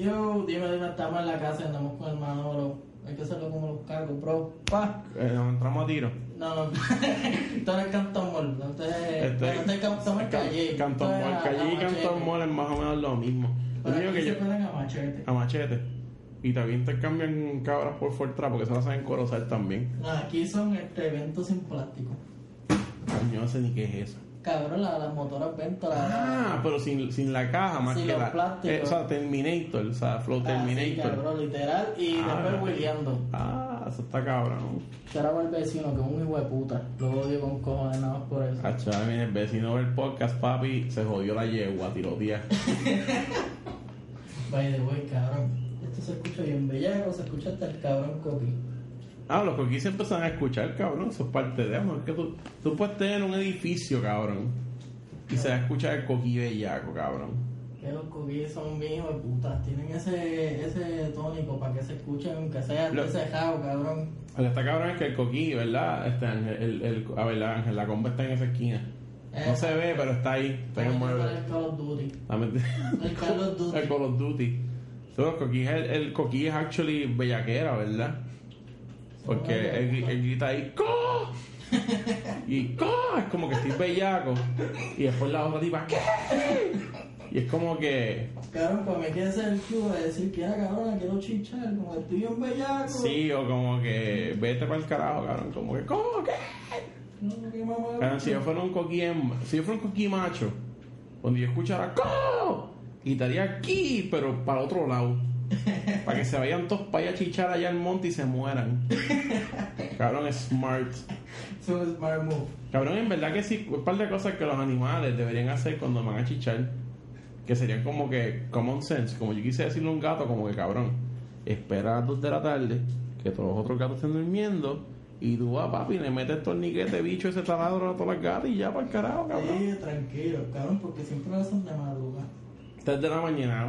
Yo, dime, dime, estamos en la casa, andamos con el Manolo. Hay que hacerlo como los cargos, bro. Pa. Eh, nos entramos a tiro. No, no. Esto no es Cantón Mall. Esto es. Este, bueno, esto es Cantón Mall Calle. Cantón Mall, Calle y Cantón. Mall es más o menos lo mismo. Lo Pero único aquí que se yo, pueden a machete. a machete. Y también intercambian cabras por Fortra porque se las saben corozar también. No, aquí son este, eventos sin plástico. Coño, no sé ni qué es eso. Cabrón, la- las motoras Vento, la. Ah, pero sin, sin la caja más Sin que los la. plásticos. eh, o sea, Terminator, o sea, Flow Ah, sí, Terminator. cabrón, literal. Y Ah. después Williando. Ah, eso está cabrón. Era para el vecino, que es un hijo de puta. Lo odio con cojones nada más por eso. Ah, chaval, el vecino del podcast, papi, se jodió la yegua, tirotía. By the way, cabrón. Esto se escucha bien bellaco, se escucha hasta el cabrón coqui. Ah, los coquis se empiezan a escuchar, cabrón. Eso es parte de amor. Es que tú, tú puedes tener un edificio, cabrón. Y se va a escuchar el coquí bellaco, cabrón. Que los coquis son bien hijos de puta. Tienen ese, ese tónico para que se escuchen, aunque sea Lo- desejado, cabrón. Lo que está cabrón es que el coquí, ¿verdad? Este Ángel, el, el, a ver, la Ángel, la comba está en esa esquina. No se ve, pero está ahí. Está en el mueble. el Call of Duty. El Call of Duty. El Call of Duty. So, los coquí es el, el coquí es actually bellaquera, ¿verdad? Porque él, él grita ahí, ¡Co! Y ¡Co! Es como que estoy bellaco. Y después la otra tipa, ¿qué? Y es como que, Cabrón, pues me queda ese el de decir que era cabrón, quiero chichar, como que estoy bien bellaco. sí, o como que, vete para el carajo, cabrón. Como que, ¿cómo? ¿Qué? No, qué mamá. Cabrón, si yo fuera un coquí, si yo fuera un coquí macho, cuando yo escuchara ¡Co! Gritaría aquí, pero para otro lado. Para que se vayan todos para allá a chichar allá al monte y se mueran. Cabrón, es smart. Smart move. Cabrón, en verdad que sí, un par de cosas que los animales deberían hacer cuando van a chichar, que serían como que common sense, como yo quise decirle a un gato, como que cabrón, espera a las 2 de la tarde, que todos los otros gatos estén durmiendo, y tú vas, papi, le metes torniquete, bicho, ese taladro a todas las gatas y ya para el carajo, cabrón. Sí, tranquilo, cabrón, porque siempre lo hacen de madrugada. 3 de la mañana,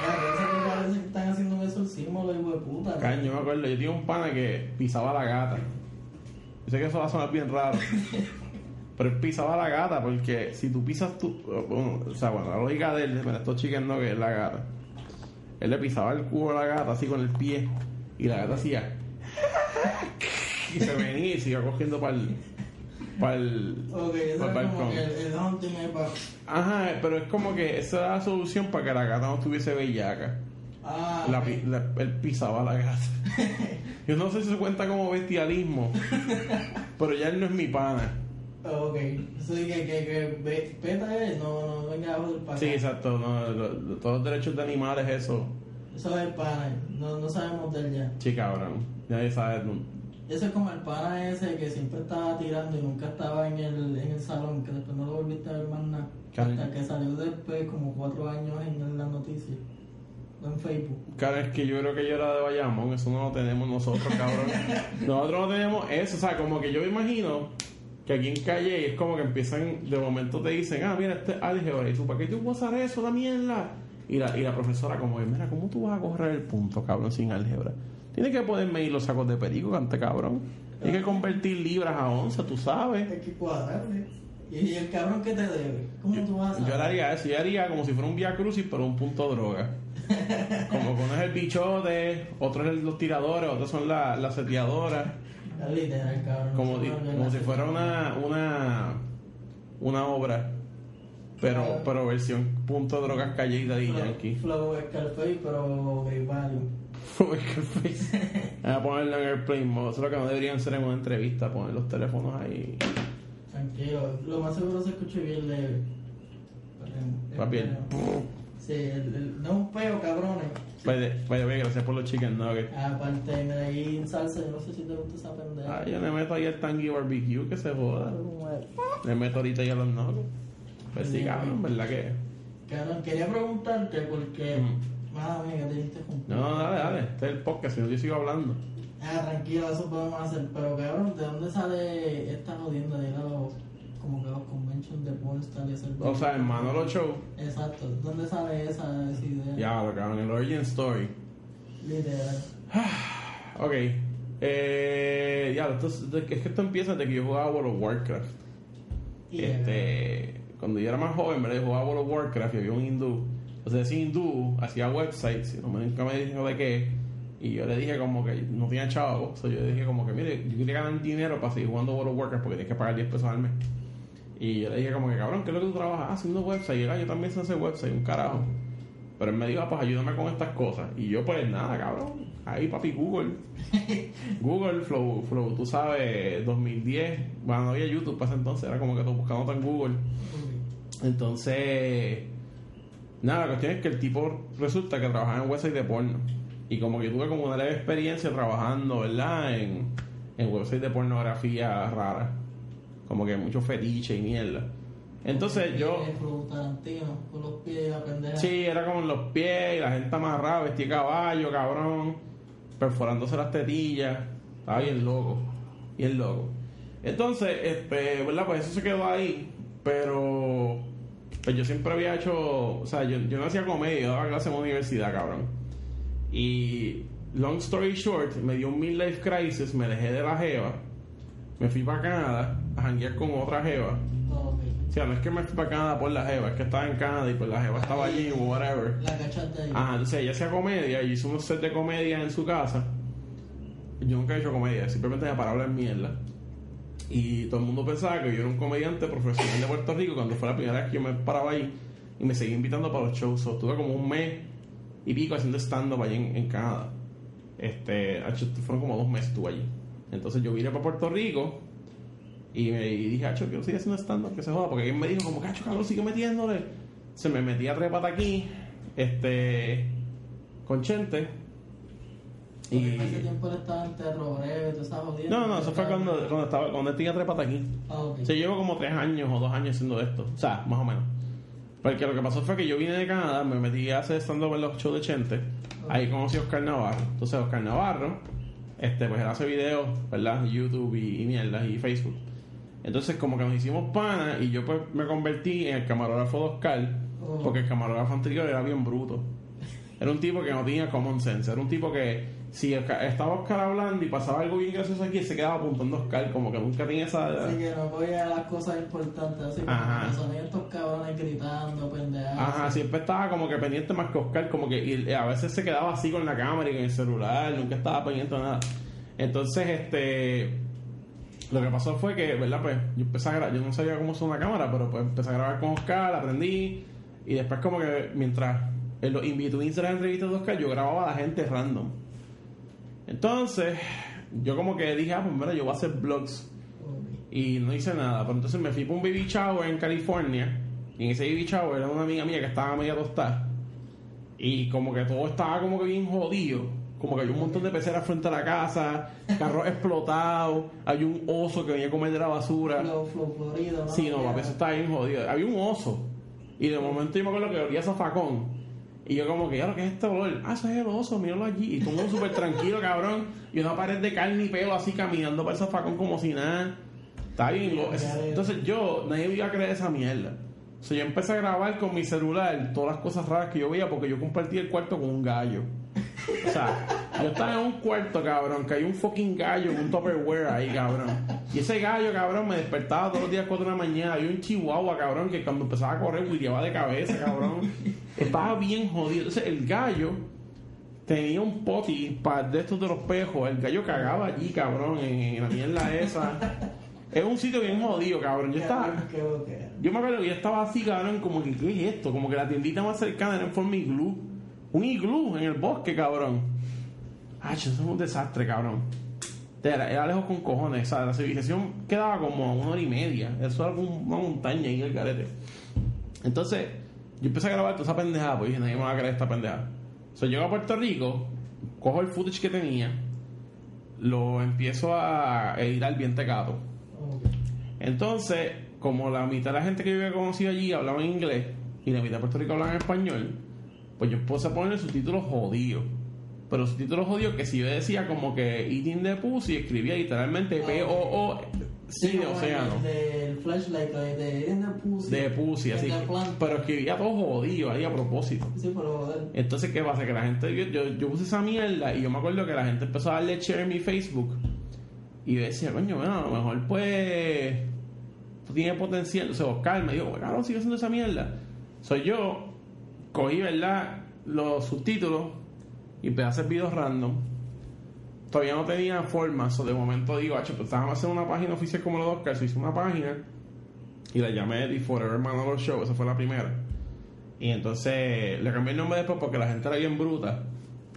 que parece que están haciendo un exorcismo los hijos de puta. caño, yo me acuerdo, yo tenía un pana que pisaba la gata. Yo sé que eso va a sonar bien raro. Pero él pisaba la gata porque si tú pisas tú, bueno, o sea, bueno, la lógica de él, mira, estos chicken no que es la gata. Él le pisaba el culo a la gata así con el pie y la gata hacía y se venía y se iba cogiendo para el para el Ok, eso Para el balcón. el, el ajá, pero es como que esa era la solución para que la gata no estuviese bellaca. Ah, La la- él pisaba la gata. Yo no sé si se cuenta como bestialismo, pero ya él no es mi pana. Ok, eso que, que, que peta es, no, no venga abajo del pana. Sí, exacto. No, lo- lo- todos los derechos de animales, eso. Eso es el pana, no, no sabemos de él ya. Sí, cabrón. Nadie sabe. no. Eso es como el pana ese que siempre estaba tirando y nunca estaba en el, en el salón, que después no lo volviste a ver más nada. Hasta que salió después, como cuatro años en las noticias. En Facebook. Cara, es que yo creo que yo era de Bayamón, eso no lo tenemos nosotros, cabrón. nosotros no tenemos eso, o sea, como que yo me imagino que aquí en calle es como que empiezan, de momento te dicen, ah, mira, este es álgebra, y tú, ¿para qué tú vas a usar eso, la mierda? Y la, y la profesora como que, mira, ¿cómo tú vas a correr el punto, cabrón, sin álgebra? Tienes que poder medir los sacos de perico, cante cabrón. Tienes que convertir libras a onza, tú sabes. Hay que cuadrarle. Y, y el cabrón que te debe, ¿cómo tú vas a Yo haría eso, yo haría como si fuera un via crucis, pero un punto droga. Como que uno es el bichote, otro es los tiradores, otros son la- las seteadoras. Es Literal, cabrón. Como, di- como si la- fuera una, una, una obra, pero, Claro. pero versión punto drogas calle de Flow- Yankee. Flow Scarface, pero Value. Voy a ponerlo en airplane mode. Eso es lo que no deberían ser en una entrevista, poner los teléfonos ahí. Tranquilo, lo más seguro se escucha bien leve. Papi, el- Sí, el, el- no es un peo, cabrones. Vaya, gracias por los chicken nuggets. Aparte, me da ahí en salsa, yo no sé si te gusta esa pendeja. Ah, yo le meto ahí el tangy barbecue que se joda. Le meto ahorita ya los nuggets. Pues sí, cabrón, ¿verdad que? Cabrón, quería preguntarte porque. Mm. Te interrumpí. No, no, dale, dale. Este es el podcast, si no yo sigo hablando. Ah, tranquilo, eso podemos hacer. Pero cabrón, ¿de dónde sale esta jodienda de los. como que los conventions de pornstar y hacer. O sea, en Manolo Show. Exacto, ¿dónde sale esa, esa idea? Ya, lo cabrón, el origin story. Literal. Ok. Eh, ya, entonces, es que esto empieza desde que yo jugaba World of Warcraft. Y Este, cuando yo era más joven. Yo jugaba World of Warcraft y había un hindú O sea, ese hindú hacía websites, y no me, nunca me dijo de qué. Y yo le dije como que no tenía chavo. O sea, yo le dije como que, mire, yo quería ganar dinero para seguir jugando World of Warcraft porque tienes que pagar 10 pesos al mes. Y yo le dije como que, cabrón, ¿qué es lo que tú trabajas? Ah, haciendo website. Y él, "Ah, yo también sé hacer website, un carajo. Pero él me dijo, ah, pues ayúdame con estas cosas. Y yo, pues nada, cabrón. Ahí, papi, Google. Google, Flow, Flow, tú sabes, 2010. Bueno, no había YouTube para ese entonces, era como que tú buscando en Google. Entonces, nada, la cuestión es que el tipo resulta que trabajaba en website de porno. Y como que tuve como una leve experiencia trabajando, ¿verdad? En, en website de pornografía rara. Como que mucho fetiche y mierda. Entonces yo... Flow Tarantino, con los pies y la pendeja. Sí, era como en los pies y la gente amarrada, vestía caballo, cabrón, perforándose las tetillas. Estaba bien loco, bien loco. Entonces, este, ¿verdad? Pues eso se quedó ahí, pero pues yo siempre había hecho, o sea, yo, yo no hacía comedia, yo daba clase en la universidad, cabrón. Y, long story short, me dio un midlife crisis, me dejé de la jeva, me fui para Canadá a janguear con otra jeva. O sea, no es que me fui para Canadá por la jeva, es que estaba en Canadá y pues la jeva estaba allí o whatever. La cachaste ahí. Ajá, entonces ella hacía comedia y hizo unos set de comedia en su casa. Yo nunca he hecho comedia, simplemente me paraba en mierda. Y todo el mundo pensaba que yo era un comediante profesional de Puerto Rico cuando fue la primera vez que yo me paraba ahí y me seguí invitando para los shows. So, estuve como un mes y pico haciendo stand-up allí en, Canadá. Este, hacho, fueron como dos meses estuve allí. Entonces yo vine para Puerto Rico y, me, y dije, Hacho, quiero seguir haciendo stand-up, que se joda. Porque alguien me dijo, como, Cacho, Carlos, sigue metiéndole. Se me metía tres patas aquí, este, con Chente. Porque Y. en ese tiempo él estaba en terror breve, tú estabas jodiendo. No, no, eso fue cuando, cuando estaba, cuando tenía tres patas aquí. Ah, ok. O sea, llevo como tres años o dos años haciendo esto. O sea, más o menos. Porque lo que pasó fue que yo vine de Canadá, me metí a hacer stand-up en los shows de Chente. Ahí conocí a Oscar Navarro. Entonces, Oscar Navarro, este, pues él hace videos, ¿verdad? YouTube y, y mierda, y Facebook. Entonces, como que nos hicimos pana y yo pues me convertí en el camarógrafo de Oscar. Oh. Porque el camarógrafo anterior era bien bruto. Era un tipo que no tenía common sense. Era un tipo que si Oscar- estaba Oscar hablando y pasaba algo bien gracioso aquí, se quedaba apuntando a Oscar. Como que nunca tenía esa... Así que no voy a las cosas importantes, así como Ajá. que son estos cabrones gritando, pendejadas. Ajá, siempre estaba como que pendiente más que Oscar, como que y a veces se quedaba así con la cámara y con el celular, nunca estaba pendiente de nada. Entonces, este, lo que pasó fue que, ¿verdad? Pues yo empecé a grabar, yo no sabía cómo usar una cámara, pero pues empecé a grabar con Oscar, aprendí, y después como que mientras en los in-betweens de las entrevistas de Oscar, yo grababa a la gente random. Entonces, yo como que dije, ah, pues mira, yo voy a hacer vlogs y no hice nada. Pero entonces me fui para un baby shower en California. Y en ese baby shower era una amiga mía que estaba media tostada. Y como que todo estaba como que bien jodido. Como que había un montón de peceras frente a la casa, carros explotados, había un oso que venía a comer de la basura. Flow, flow, Florida, ¿no? Sí, no, papi, eso estaba bien jodido. Había un oso. Y de momento yo me acuerdo que olía a zafacón. Y yo como que, ya lo que es este olor? Ah, eso es el oso, míralo allí. Y todo mundo súper tranquilo, cabrón. Y una pared de carne y pelo así caminando para el zafacón como si nada. Está bien. Entonces yo, nadie me iba a creer esa mierda. O sea, yo empecé a grabar con mi celular todas las cosas raras que yo veía porque yo compartí el cuarto con un gallo. O sea, yo estaba en un cuarto, cabrón, que hay un fucking gallo en un Tupperware ahí, cabrón. Y ese gallo, cabrón, me despertaba todos los días a 4 de la mañana. Había un chihuahua, cabrón, que cuando empezaba a correr, guiaba de cabeza, cabrón. Estaba bien jodido. Entonces, el gallo tenía un poti para de estos de los pejos. El gallo cagaba allí, cabrón, en, en la mierda esa. Es un sitio bien jodido, cabrón. Yo estaba... Yo me acuerdo que yo estaba así, cabrón, como que, ¿qué es esto? Como que la tiendita más cercana era en forma iglú. Un iglú en el bosque, cabrón. Ay, eso es un desastre, cabrón. Era, era lejos con cojones. O sea, la civilización quedaba como a una hora y media. Eso era como una montaña ahí en el garete. Entonces, yo empecé a grabar toda esa pendejada, pues dije, nadie me va a creer esta pendejada. O sea, llego a Puerto Rico, cojo el footage que tenía, lo empiezo a editar bien tecato. Ok. Entonces, como la mitad de la gente que yo había conocido allí hablaba en inglés y la mitad de Puerto Rico hablaba en español, pues yo puse a poner subtítulos jodidos. Pero subtítulos jodidos que si yo decía como que eating the pussy, escribía literalmente Ah, P-O-O, sí, de océano. el Del flashlight, de, de, pussy. De pussy, así. de. Pero escribía todo jodido ahí a propósito. Sí, pero joder. Entonces, ¿qué pasa? Que la gente, yo, yo, yo puse esa mierda y yo me acuerdo que la gente empezó a darle share en mi Facebook. Y yo decía, coño, bueno, a lo mejor pues. Tú tienes potencial. O sea, Oscar me dijo, claro, sigue haciendo esa mierda. Soy yo. cogí, ¿verdad? Los subtítulos y empecé a hacer videos random. Todavía no tenía forma, so de momento digo, pues vamos a hacer una página oficial como los Oscars, hice una página y la llamé The Forever Manolo Show, esa fue la primera. Y entonces le cambié el nombre después porque la gente era bien bruta.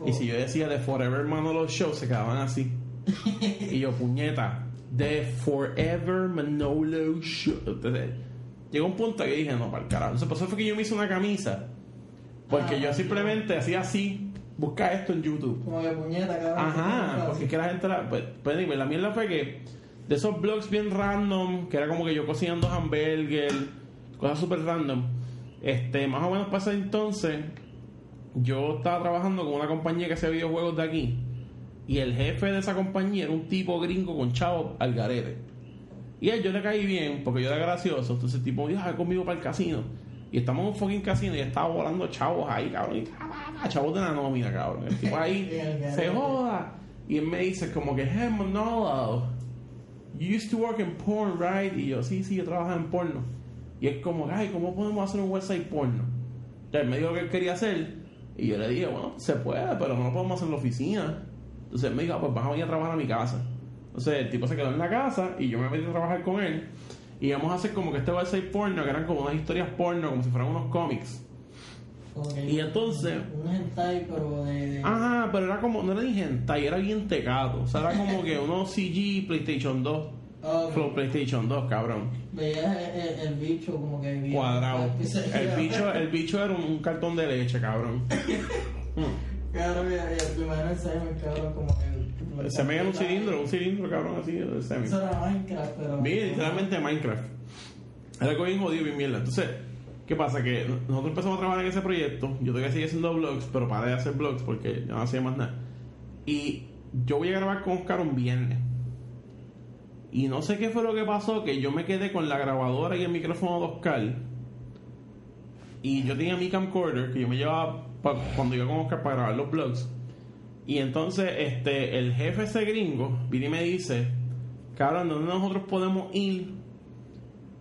Y si yo decía The Forever Manolo Show, se quedaban así. y yo, puñeta, The Forever Manolo Show. Entonces, llegó un punto que dije, no, para el carajo. Entonces, por eso fue que yo me hice una camisa. Porque Ah, yo simplemente hacía así, busca esto en YouTube. Como que puñeta, cabrón. Ajá, porque es que la gente la, pues, pues, la mierda fue que de esos blogs bien random, que era como que yo cocinando hamburger, cosas súper random, este, más o menos pasa entonces, yo estaba trabajando con una compañía que hacía videojuegos de aquí, y el jefe de esa compañía era un tipo gringo con chavo al garete. Y a él yo le caí bien, porque yo era gracioso, entonces el tipo me dijo, "Ah, conmigo para el casino. Y estamos en un fucking casino y estaba volando chavos ahí, cabrón. Y, ah, ah, ah, chavos de la nómina, cabrón. El tipo ahí se joda. Y él me dice como que, hey Manolo, you used to work in porn, right? Y yo, sí, sí, yo trabajaba en porno. Y es como, ay, ¿cómo podemos hacer un website porno? Entonces él me dijo que él quería hacer. Y yo le dije, bueno, se puede, pero no lo podemos hacer en la oficina. Entonces él me dijo, pues vas a venir a trabajar a mi casa. Entonces el tipo se quedó en la casa y yo me metí a trabajar con él. Y íbamos a hacer como que este website porno, que eran como unas historias porno, como si fueran unos cómics. Y entonces- Un hentai, pero de. de Ajá, pero era como, no era ni hentai, era bien tecado. O sea, era como que unos CG PlayStation 2. Ok. Flow PlayStation 2, cabrón. Veías el, el- el bicho como que bien- Cuadrado. El bicho, el bicho era un, un cartón de leche, cabrón. Mm. Cabrón, el el primero el semen, cabrón, como que. el- Se me un cilindro, un cilindro, cabrón, así, de semi. Eso era Minecraft, pero. Vi literalmente Minecraft. Era algo bien jodido, bien mierda. Entonces, ¿qué pasa? Que nosotros empezamos a trabajar en ese proyecto. Yo todavía seguí haciendo vlogs, pero paré de hacer vlogs porque ya no hacía más nada. Y yo voy a grabar con Oscar un viernes. Y no sé qué fue lo que pasó, que yo me quedé con la grabadora y el micrófono de Oscar. Y yo tenía mi camcorder que yo me llevaba cuando iba con Oscar para grabar los vlogs. Y entonces este el jefe ese gringo viene y me dice, cabrón, ¿dónde nosotros podemos ir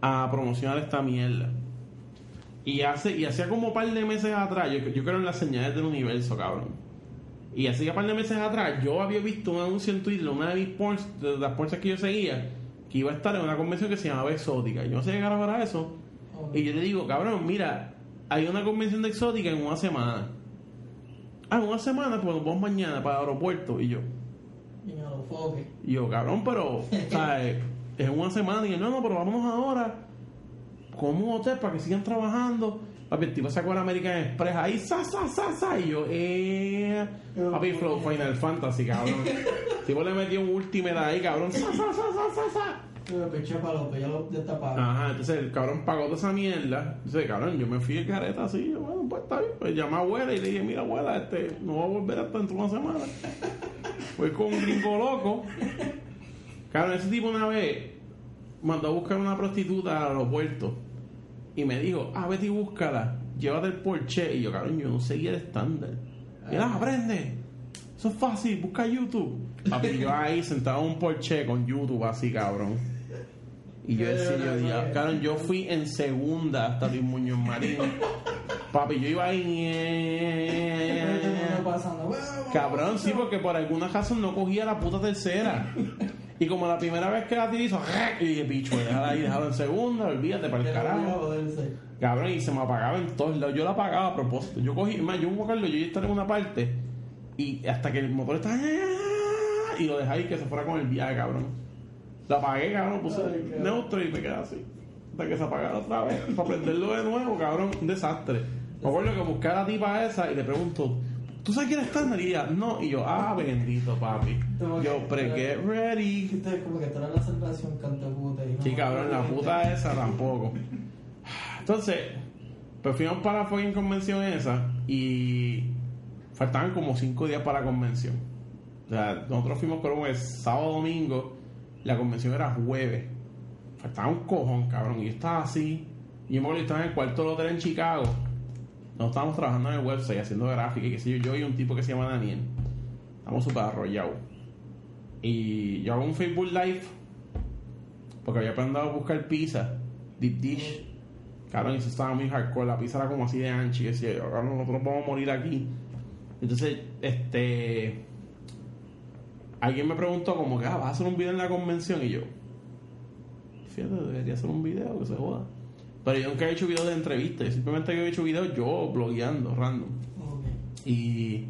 a promocionar esta mierda? Y hace y hacía como un par de meses atrás, yo, yo creo en las señales del universo, cabrón. Y hacía un par de meses atrás, yo había visto un anuncio en Twitter, una de mis porns, de las porns que yo seguía, que iba a estar en una convención que se llamaba Exótica. Yo no sé llegar para eso. Ok. Y yo le digo, cabrón, mira, hay una convención de exótica en una semana. Ah, en una semana, pues nos vamos mañana para el aeropuerto. Y yo, Y foque. yo, cabrón, pero, ¿sabes? Es una semana. Y yo, no, no, pero vámonos ahora. Con un hotel para que sigan trabajando. Papi, el tipo sacó la American Express ahí, sa, sa, sa, sa. Y yo, eh. Papi, Flow Final Fantasy, cabrón. El tipo le metió un Ultimate ahí, cabrón. Sa, sa, sa, sa, sa, sa. Los ya lo destapaba. Ajá, entonces el cabrón pagó toda esa mierda. Entonces, cabrón, yo me fui de careta así. Yo, bueno, pues está bien. Pues llamé a abuela y le dije, mira, abuela, este, no va a volver hasta dentro de una semana. Fui con un gringo loco. Cabrón, ese tipo una vez mandó a buscar una prostituta al aeropuerto. Y me dijo, ah, vete y búscala. Llévate el Porsche. Y yo, cabrón, yo no seguía el estándar. Y él, ah, aprende. Eso es fácil, busca YouTube. Papi, yo ahí sentado en un Porsche con YouTube así, cabrón. Y yo decía, yo, "Diablo, cabrón, yo fui en segunda hasta Luis Muñoz Marín. Papi, yo iba ahí. Después todo el mundo eh, pasando. "Bueno, Cabrón, sí, porque por alguna razón no cogía la puta tercera. Y como la primera vez que la tiré hizo. Y dije, bicho, déjala ahí, déjala en segunda, olvídate para el carajo. Cabrón, y se me apagaba en todos lados. Yo la apagaba a propósito. Yo cogí, más, yo un yo ya estaba en una parte. Y hasta que el motor estaba. Y lo dejé ahí que se fuera con el viaje, cabrón. La apagué, cabrón, puse Ay, neutro y me quedé así. Hasta que se apagara otra vez. Para prenderlo de nuevo, cabrón, un desastre. Me acuerdo que busqué a la tipa esa y le pregunto, ¿tú sabes quién es estándar? Y ella, no. Y yo, ah, bendito, papi. Yo, pre get ready. Dijiste como que trae la celebración cante puta. y no- Sí, cabrón, la puta esa tampoco. Entonces, pues fuimos para la fucking convención esa y faltaban como cinco días para la convención. O sea, nosotros fuimos creo que sábado domingo, la convención era jueves. Faltaba un cojón, cabrón. Y yo estaba así. Y yo estaba en el cuarto del hotel en Chicago. Nos estábamos trabajando en el website, haciendo gráfica y qué sé yo. Yo y un tipo que se llama Daniel. Estamos súper arrollados. Y yo hago un Facebook Live porque había aprendido a buscar pizza, deep dish. Cabrón, y eso estaba muy hardcore. La pizza era como así de ancha. Y decía, cabrón, nosotros vamos a morir aquí. Entonces, este. Alguien me preguntó, como que, ah, vas a hacer un video en la convención. Y yo, fíjate, debería hacer un video que se joda. Pero yo nunca he hecho videos de entrevistas. Simplemente he hecho videos yo blogueando, random. Y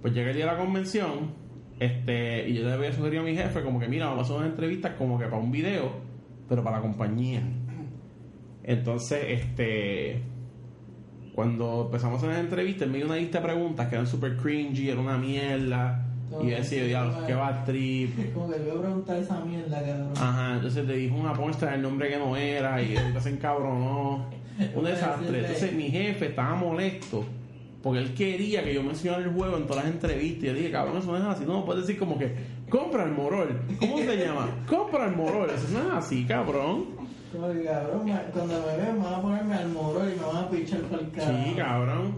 pues llegué el día de la convención, este, y yo le había sugerido a mi jefe como que mira, vamos a hacer unas entrevistas como que para un video, pero para la compañía. Entonces, este cuando empezamos a hacer las entrevistas, me dio una lista de preguntas que eran super cringy, era una mierda. Y decía, diablo, qué va trip. Como que le voy a preguntar esa mierda, cabrón. Ajá, entonces le dijo una pornstar el nombre que no era y después se encabronó. Un desastre. Entonces mi jefe estaba molesto porque él quería que yo mencionara el juego en todas las entrevistas. Y yo dije, cabrón, eso no es así. No, puedes decir como que, compra el morol. ¿Cómo se llama? compra el morol. Eso no es así, cabrón. Como que, cabrón, cuando me vean me van a ponerme al moro y me van a pichar por el carajo. Sí, cabrón.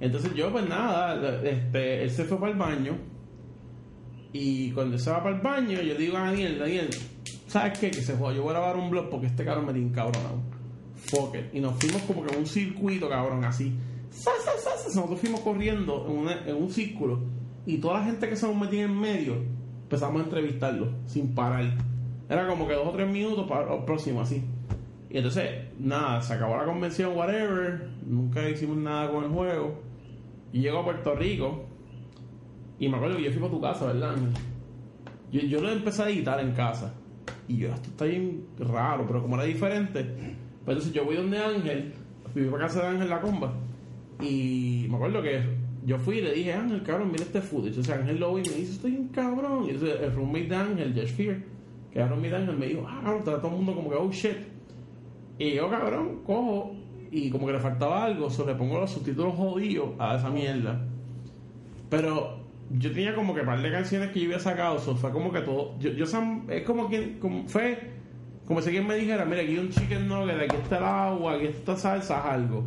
Entonces yo, pues nada, este, él se fue para el baño. Y cuando se va para el baño, yo digo a Daniel, Daniel, ¿sabes qué? Que se joda, yo voy a grabar un blog porque este cabrón me tiene encabronado. Fuck it. Y nos fuimos como que en un circuito, cabrón, así. Nosotros fuimos corriendo en, una- en un círculo. Y toda la gente que se nos metía en medio, empezamos a entrevistarlo, sin parar. Era como que dos o tres minutos para el próximo, así. Y entonces, nada, se acabó la convención, whatever. Nunca hicimos nada con el juego. Y llego a Puerto Rico. Y me acuerdo que yo fui para tu casa, ¿verdad? Yo, yo lo empecé a editar en casa. Y yo, esto está bien raro, pero como era diferente. Pues entonces yo voy donde Ángel. Fui para casa de Ángel La Comba. Y me acuerdo que yo fui y le dije, Ángel, cabrón, mira este footage. Entonces Ángel lo vi y me dice, estoy un cabrón. Y entonces el roommate de Ángel, Josh Fear, que era roommate de Ángel, me dijo, ah, está todo el mundo como que, oh shit. Y yo, cabrón, cojo y como que le faltaba algo, se le pongo los subtítulos jodidos a esa mierda. Pero yo tenía como que par de canciones que yo había sacado, so fue como que todo. Yo, yo es como que como fue como si alguien me dijera, mira, aquí hay un chicken nugget, aquí está el agua, aquí está salsa, haz algo.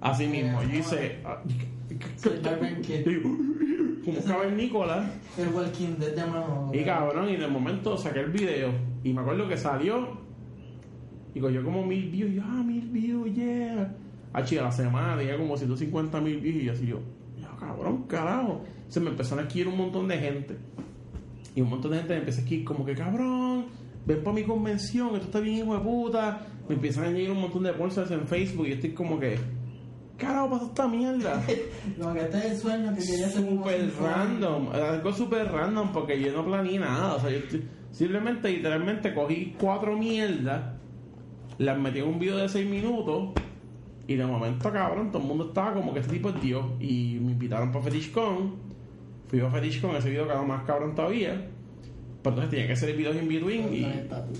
Así mismo, yo hice. ah. Como cavernícola. El Walking Dead de. Y cabrón, y de momento saqué el video. Y me acuerdo que salió. Y cogió como mil views. Y yo, ah, mil views, yeah. Ah, chica, la semana tenía como 150 mil views. Y así yo, ya, cabrón, carajo. Se me empezaron a escribir un montón de gente. Y un montón de gente me empezó a escribir como que, cabrón, ven para mi convención, esto está bien hijo de puta. Me empiezan a añadir un montón de bolsas en Facebook. Y yo estoy como que, carajo, pasó esta mierda. Como que este es el sueño que quería hacer Super random, algo super random porque yo no planeé nada. O sea, yo estoy- simplemente, literalmente cogí cuatro mierdas, las metí en un video de seis minutos y de momento, cabrón, todo el mundo estaba como que este tipo es Dios. Y me invitaron para FetishCon. Fui a FetishCon, ese video quedó más cabrón todavía. Pero entonces tenía que hacer videos in between y,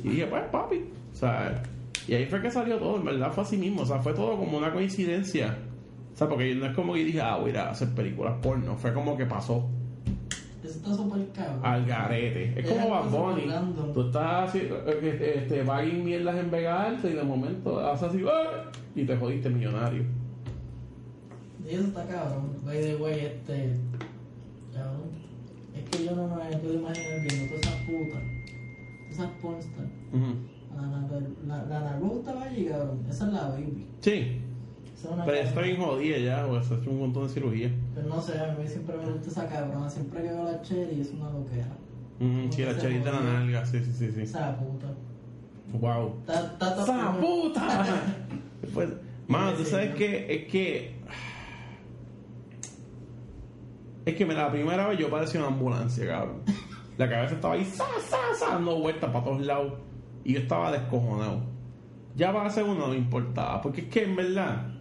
y dije, pues papi. O sea, y ahí fue que salió todo, en verdad fue así mismo. O sea, fue todo como una coincidencia. O sea, porque no es como que dije, ah, voy a ir a hacer películas porno. Fue como que pasó Eso está súper cabrón. al garete. Es Es como Bad Bunny. Tú estás así, eh, este, este, bagging mierdas en Vega Alta y de momento haces así, ¡ah! y te jodiste millonario. Y eso está cabrón. By the way, este. Que yo no me puedo imaginar viendo todas esas putas. Todas esas pornstar. La, la, Naruto estaba allí, cabrón. Esa es la baby. Sí, Esa es una pero está bien jodida ya, o se ha hecho un montón de cirugía. Pero no sé, a mí siempre me gusta esa cabrona. Siempre que veo la Cherry es una loquera. Sí, la cherita de la nalga, sí, sí, sí. sí. Esa puta. Wow. Está, está ¡Esa puta! Pues, mano, tú sabes que es que. Es que mira, la primera vez yo parecía una ambulancia, cabrón. La cabeza estaba ahí, sa, sa, sa, dando vueltas para todos lados. Y yo estaba descojonado. Ya para la segunda no me importaba. Porque es que en verdad.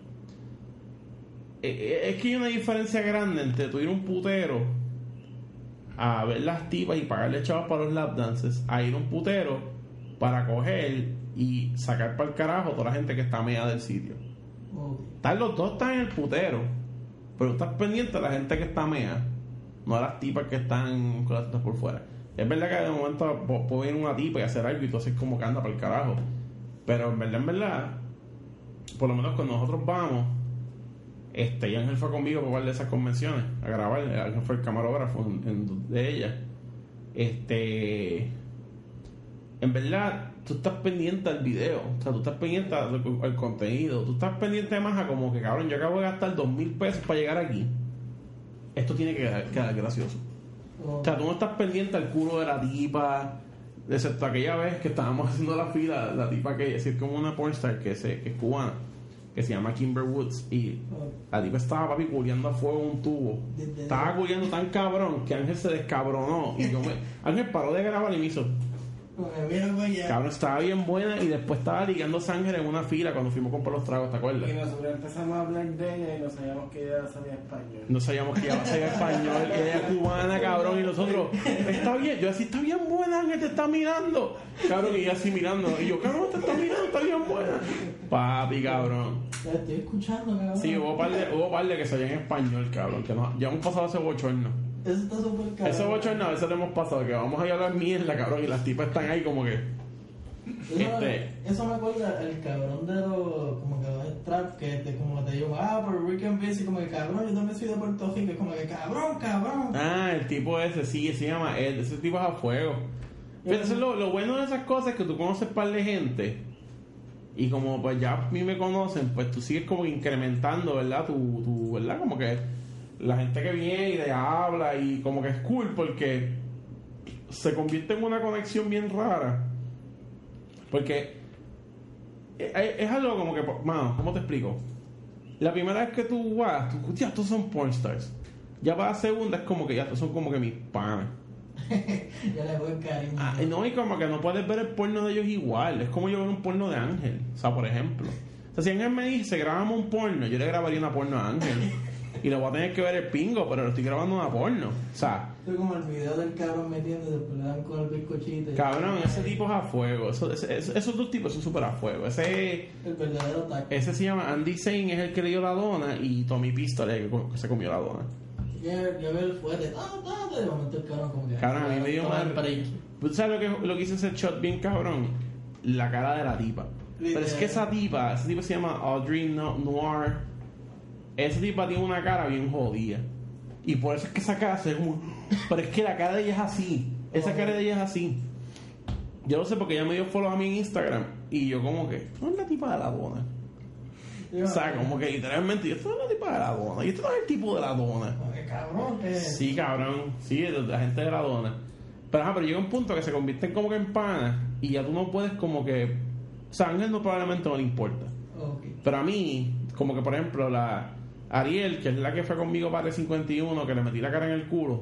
eh, eh, Es que hay una diferencia grande entre tú ir a un putero a ver las tipas y pagarle chavos para los lap dances, a ir a un putero para coger y sacar para el carajo toda la gente que está media del sitio. Están los dos están en el putero, pero estás pendiente de la gente que está media, no a las tipas que están con las tetas por fuera. Es verdad que de momento puede venir una tipa y hacer algo y tú haces como que anda para el carajo. Pero en verdad, en verdad, por lo menos cuando nosotros vamos, este, y Ángel fue conmigo para de esas convenciones, a grabar, Ángel fue el camarógrafo en- de ella. Este, en verdad, tú estás pendiente al video, o sea, tú estás pendiente al, al contenido, tú estás pendiente más a como que, cabrón, yo acabo de gastar dos mil pesos para llegar aquí. Esto tiene que quedar, gracioso. O sea, tú no estás pendiente al culo de la tipa, excepto aquella vez que estábamos haciendo la fila, la tipa que es como una pornstar que, se, que es cubana, que se llama Kimber Woods, y la tipa estaba papi culiando a fuego un tubo. Estaba culiando tan cabrón que Ángel se descabronó. Y yo me, Ángel paró de grabar y me hizo. Cabrón, estaba bien buena y después estaba ligando sangre en una fila cuando fuimos a comprar los tragos, ¿te acuerdas? Y nosotros empezamos a hablar de ella y no sabíamos que ella sabía español. No sabíamos que ella sabía español, que ella es cubana, cabrón, y nosotros, está bien, yo así, está bien buena, Ángel, te está mirando. Cabrón, y ella así mirando, y yo, cabrón, te está mirando, está bien buena. Papi, cabrón. La estoy escuchando, cabrón. Sí, hubo par de, hubo par de que sabían español, cabrón, que no, ya hemos pasado ese bochorno. Eso está súper cabrón. Ese bochorno veces lo hemos pasado, que vamos a ir a hablar mierda, cabrón, y las tipas están ahí como que... Eso, Este- eso me acuerda el cabrón de los como que los trap que te, como te digo, ah, por Rick and Busy, como que cabrón, yo también soy de Puerto Rico, y como que cabrón, cabrón. Ah, el tipo ese, sí, se llama Ed, ese tipo es a fuego. Pero eso es lo, lo bueno de esas cosas es que tú conoces par de gente y como pues ya a mí me conocen, pues tú sigues como incrementando, ¿verdad? Tu, tu, ¿verdad? Como que la gente que viene y te habla y como que es cool porque se convierte en una conexión bien rara. Porque es, es algo como que, mano, ¿cómo te explico? La primera vez que tú vas, tú, ya, estos son pornstars. Ya para la segunda es como que ya estos son como que mis panas. ya le voy cariño. Ah, no, y como que no puedes ver el porno de ellos igual. Es como yo ver un porno de Ángel. O sea, por ejemplo. O sea, si Ángel me dice, grabamos un porno, yo le grabaría una porno a Ángel. y le voy a tener que ver el pingo, pero le estoy grabando una porno. O sea, Estoy como el video del cabrón metiendo y después le dan con el bizcochito. cabrón, ese tipo es a fuego. Eso- ese- ese- esos dos tipos son súper a fuego. Ese, El verdadero taco. ese se llama Andy Zane, es el que le dio la dona, y Tommy Pistol es el que, se comió la dona. Yo, yo veo el fuerte, ah, ah, de momento el cabrón como que. Cabrón, a mí me dio mal. ¿Tú sabes lo que, lo que hizo ese shot bien cabrón? La cara de la tipa. Pero es que esa tipa, esa tipa se llama Audrey No- Noir. Esa tipa tiene una cara bien jodida. Y por eso es que esa cara se como. Pero es que la cara de ella es así. Esa cara de ella es así. Yo lo sé porque ella me dio follow a mí en Instagram. Y yo, como que, no es la tipa de la dona. Yo, O sea, como que literalmente, yo, esto no es la tipa de la dona. Y esto no es el tipo de la dona. que cabrón, que. Sí, cabrón. Sí, la gente de la dona. Pero, ajá, pero llega un punto que se convierten como que en panas y ya tú no puedes como que... O sea, a Ángel no probablemente no le importa. Ok. Pero a mí, como que por ejemplo, la Ariel, que es la que fue conmigo para el 51, que le metí la cara en el culo.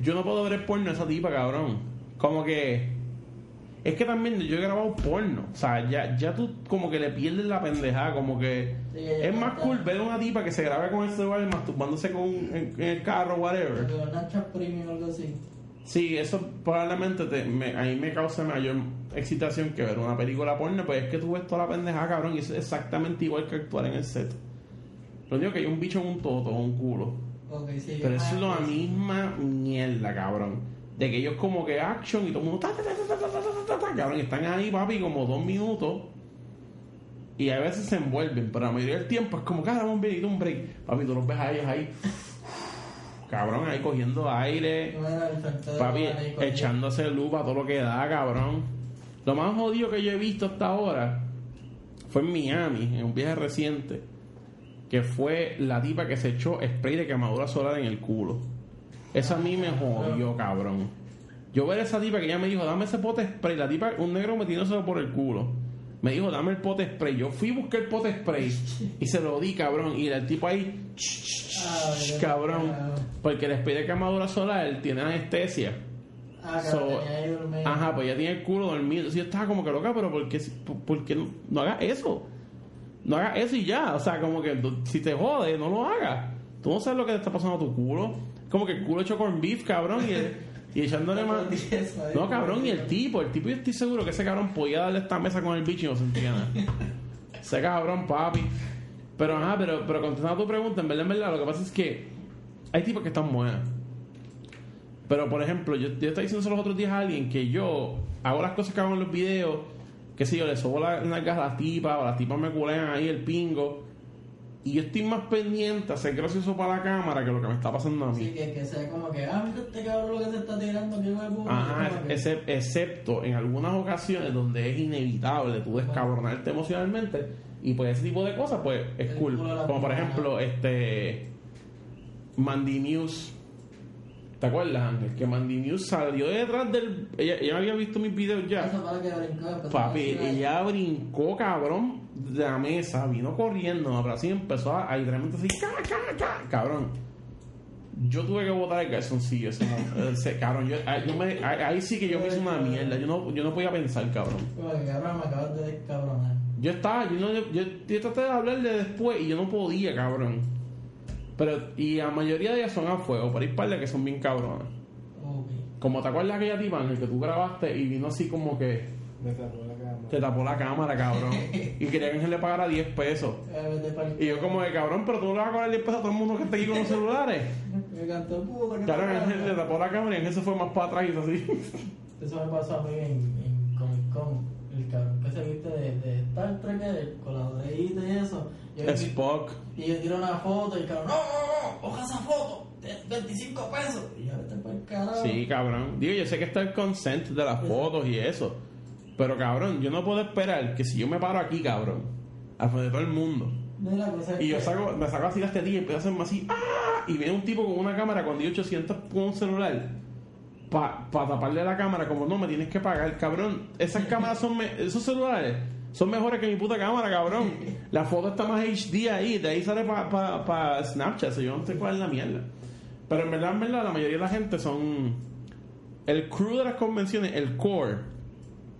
Yo no puedo ver el porno de esa tipa, cabrón. Como que... Es que también yo he grabado porno. O sea, ya, ya tú como que le pierdes la pendejada. Como que... Sí, es más está. cool ver a una tipa que se graba con el celular masturbándose con, en, en el carro, whatever. Premium o algo así. Sí, eso probablemente te, me, a mí me causa mayor excitación que ver una película porno, pues es que tú ves toda la pendejada, cabrón, y es exactamente igual que actuar en el set. Lo único que hay un bicho en un toto, un culo. Okay, sí, Pero es la misma mierda, cabrón. De que ellos como que action y todo el mundo... Cabrón, están ahí, papi, como dos minutos. Y a veces se envuelven, pero la mayoría del tiempo es como, cada un break, un break. Papi, tú los ves a ellos ahí, cabrón, ahí cogiendo aire. Papi, echándose luz a todo lo que da, cabrón. Lo más jodido que yo he visto hasta ahora fue en Miami, en un viaje reciente que fue la tipa que se echó spray de quemadura solar en el culo. Eso a mí me jodió, cabrón. Yo ver a esa tipa que ella me dijo, dame ese pote spray. La tipa, un negro metiéndoselo por el culo. Me dijo, dame el pote spray. Yo fui busqué el pote spray y se lo di, cabrón. Y el tipo ahí, Ah, ya, cabrón. Porque el spray de quemadura solar tiene anestesia. Ah, So. Ajá, pues ya tiene el culo dormido. Yo estaba como que loca, pero ¿por qué, por, por qué no, no hagas eso? No hagas eso y ya. O sea, como que si te jode, no lo hagas. Tú no sabes lo que te está pasando a tu culo. Como que el culo hecho con beef, cabrón, y, el- y echándole más. No, cabrón, y el tipo, el tipo, yo estoy seguro que ese cabrón podía darle esta mesa con el bicho y no sentía nada. ese cabrón, papi. Pero ajá, pero, pero contestando a tu pregunta, en verdad, en verdad, lo que pasa es que hay tipos que están buenas. Pero, por ejemplo, yo, yo estaba diciendo los otros días a alguien que yo hago las cosas que hago en los videos, que sé yo, le sobo la nalgas a las tipas, o las tipas me culean ahí el pingo, y yo estoy más pendiente a ser gracioso para la cámara que lo que me está pasando a mí. Sí, que, que sea como que, ah, mira este cabrón lo que se está tirando, que huevo. Ajá, que- excepto en algunas ocasiones donde es inevitable tú descabronarte emocionalmente y pues ese tipo de cosas pues es El cool. Como por ejemplo este Mandy Muse. ¿Te acuerdas Ángel? Que Mandy salió detrás del... Ella, ella había visto mis videos ya. Eso para que brincó, Papi, ella brincó, cabrón, de la mesa, vino corriendo, pero así empezó a, a literalmente así, ca, ca, ca, cabrón. Yo tuve que botar el calzoncillo ese ese, cabrón. Yo, ahí, yo me- ahí- ahí sí que yo me hice una mierda. Yo no, yo no podía pensar, cabrón. Como que cabrón, me acabas de descabronar. Yo estaba, yo, no, yo, yo traté de hablarle después y yo no podía, cabrón. Pero, y la mayoría de ellas son a fuego, pero hay par de que son bien cabronas. Como te acuerdas aquella tipa en el que tú grabaste y vino así como que Me tapó la cámara. te tapó la cámara, cabrón. y quería que Ángel le pagara 10 pesos. Y yo como de cabrón, pero tú no le vas a cobrar 10 pesos a todo el mundo que está aquí con los celulares. Me cantó puta que Claro, Ángel le tapó la cámara y Ángel se fue más para atrás y así. Eso me pasó a mí en, en Comic Con. El cabrón que se viste de, de Star Trek, el colaboradorita y eso. Yo, Spock. y yo tiro una foto y el cabrón, no, no, no, coja esa foto, de 25 pesos. Y yo, vete por el carajo. Sí, cabrón. Digo, yo sé que está el consent de las fotos y eso. Pero cabrón, yo no puedo esperar que si yo me paro aquí, cabrón, al frente de todo el mundo, y yo saco, me saco así la estetilla y empiezo a hacerme así, ¡ah! Y viene un tipo con una cámara con 1800 con un celular para taparle la cámara, como no, me tienes que pagar, cabrón. Esas cámaras son, me- esos celulares son mejores que mi puta cámara, cabrón. La foto está más HD ahí, de ahí sale para pa, pa Snapchat, so yo no sé cuál es la mierda. Pero en verdad, en verdad, la mayoría de la gente son. El crew de las convenciones, el core,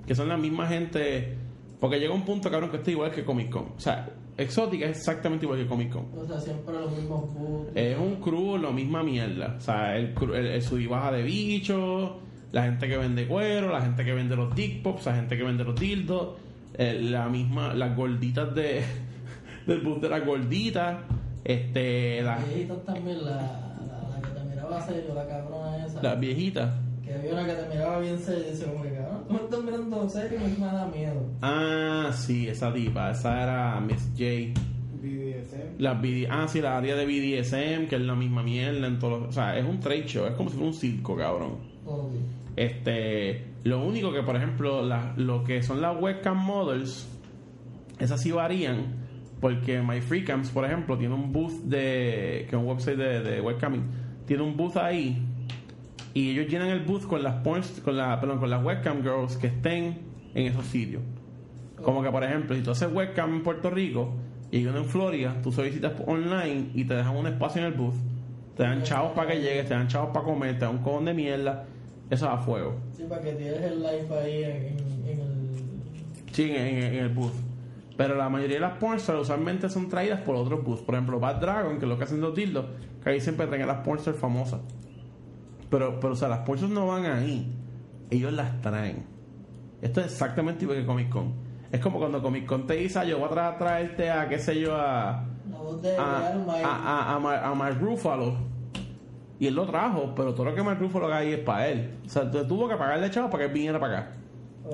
que son la misma gente. Porque llega un punto, cabrón, que está igual que Comic Con. O sea, Exótica es exactamente igual que Comic Con. O sea, siempre los mismos boots. Es un crew, lo misma mierda. O sea, el, el, el sub y baja de bichos, la gente que vende cuero, la gente que vende los dick pops, la gente que vende los dildos, eh, la misma, las gorditas de del bus de las gorditas, este, las, viejitas también, la, la, la que te miraba serio, la cabrona esa. las viejitas. Que había una que te miraba bien serio y dice como que cabrón, tú me estás mirando serio y me da miedo. Ah, sí, esa tipa, esa era Miss J. BDSM. Las BD ah, sí, la área de BDSM, que es la misma mierda en todos los- O sea, es un trade show, es como si fuera un circo, cabrón. Obvio. Este, lo único que, por ejemplo, la- lo que son las webcam models, esas sí varían, porque MyFreeCams, por ejemplo, tiene un booth de, que es un website de, de webcamming, tiene un booth ahí y ellos llenan el booth con las porns- con la, perdón, con las webcam girls que estén en esos sitios. Como que, por ejemplo, si tú haces webcam en Puerto Rico y uno en Florida, tú solicitas online y te dejan un espacio en el booth. Te dan chavos para que llegues, te dan chavos para comer, te dan un cojón de mierda. Eso es a fuego. Sí, para que tires el live ahí en, el. Sí, en, en- en el booth. Pero la mayoría de las pornstars usualmente son traídas por otros booths. Por ejemplo, Bad Dragon, que es lo que hacen los dildos, que ahí siempre traen a las pornstars famosas. Pero, pero, o sea, las pornstars no van ahí. Ellos las traen. Esto es exactamente igual que Comic Con. Es como cuando Comic Con te dice, "Ah, yo voy a tra- traerte a, qué sé yo, a... De a, a, a, a Mark Ruffalo. Y él lo trajo, pero todo lo que Mark Ruffalo haga ahí es para él. O sea, tú- tuvo que pagarle chavo para que él viniera para acá.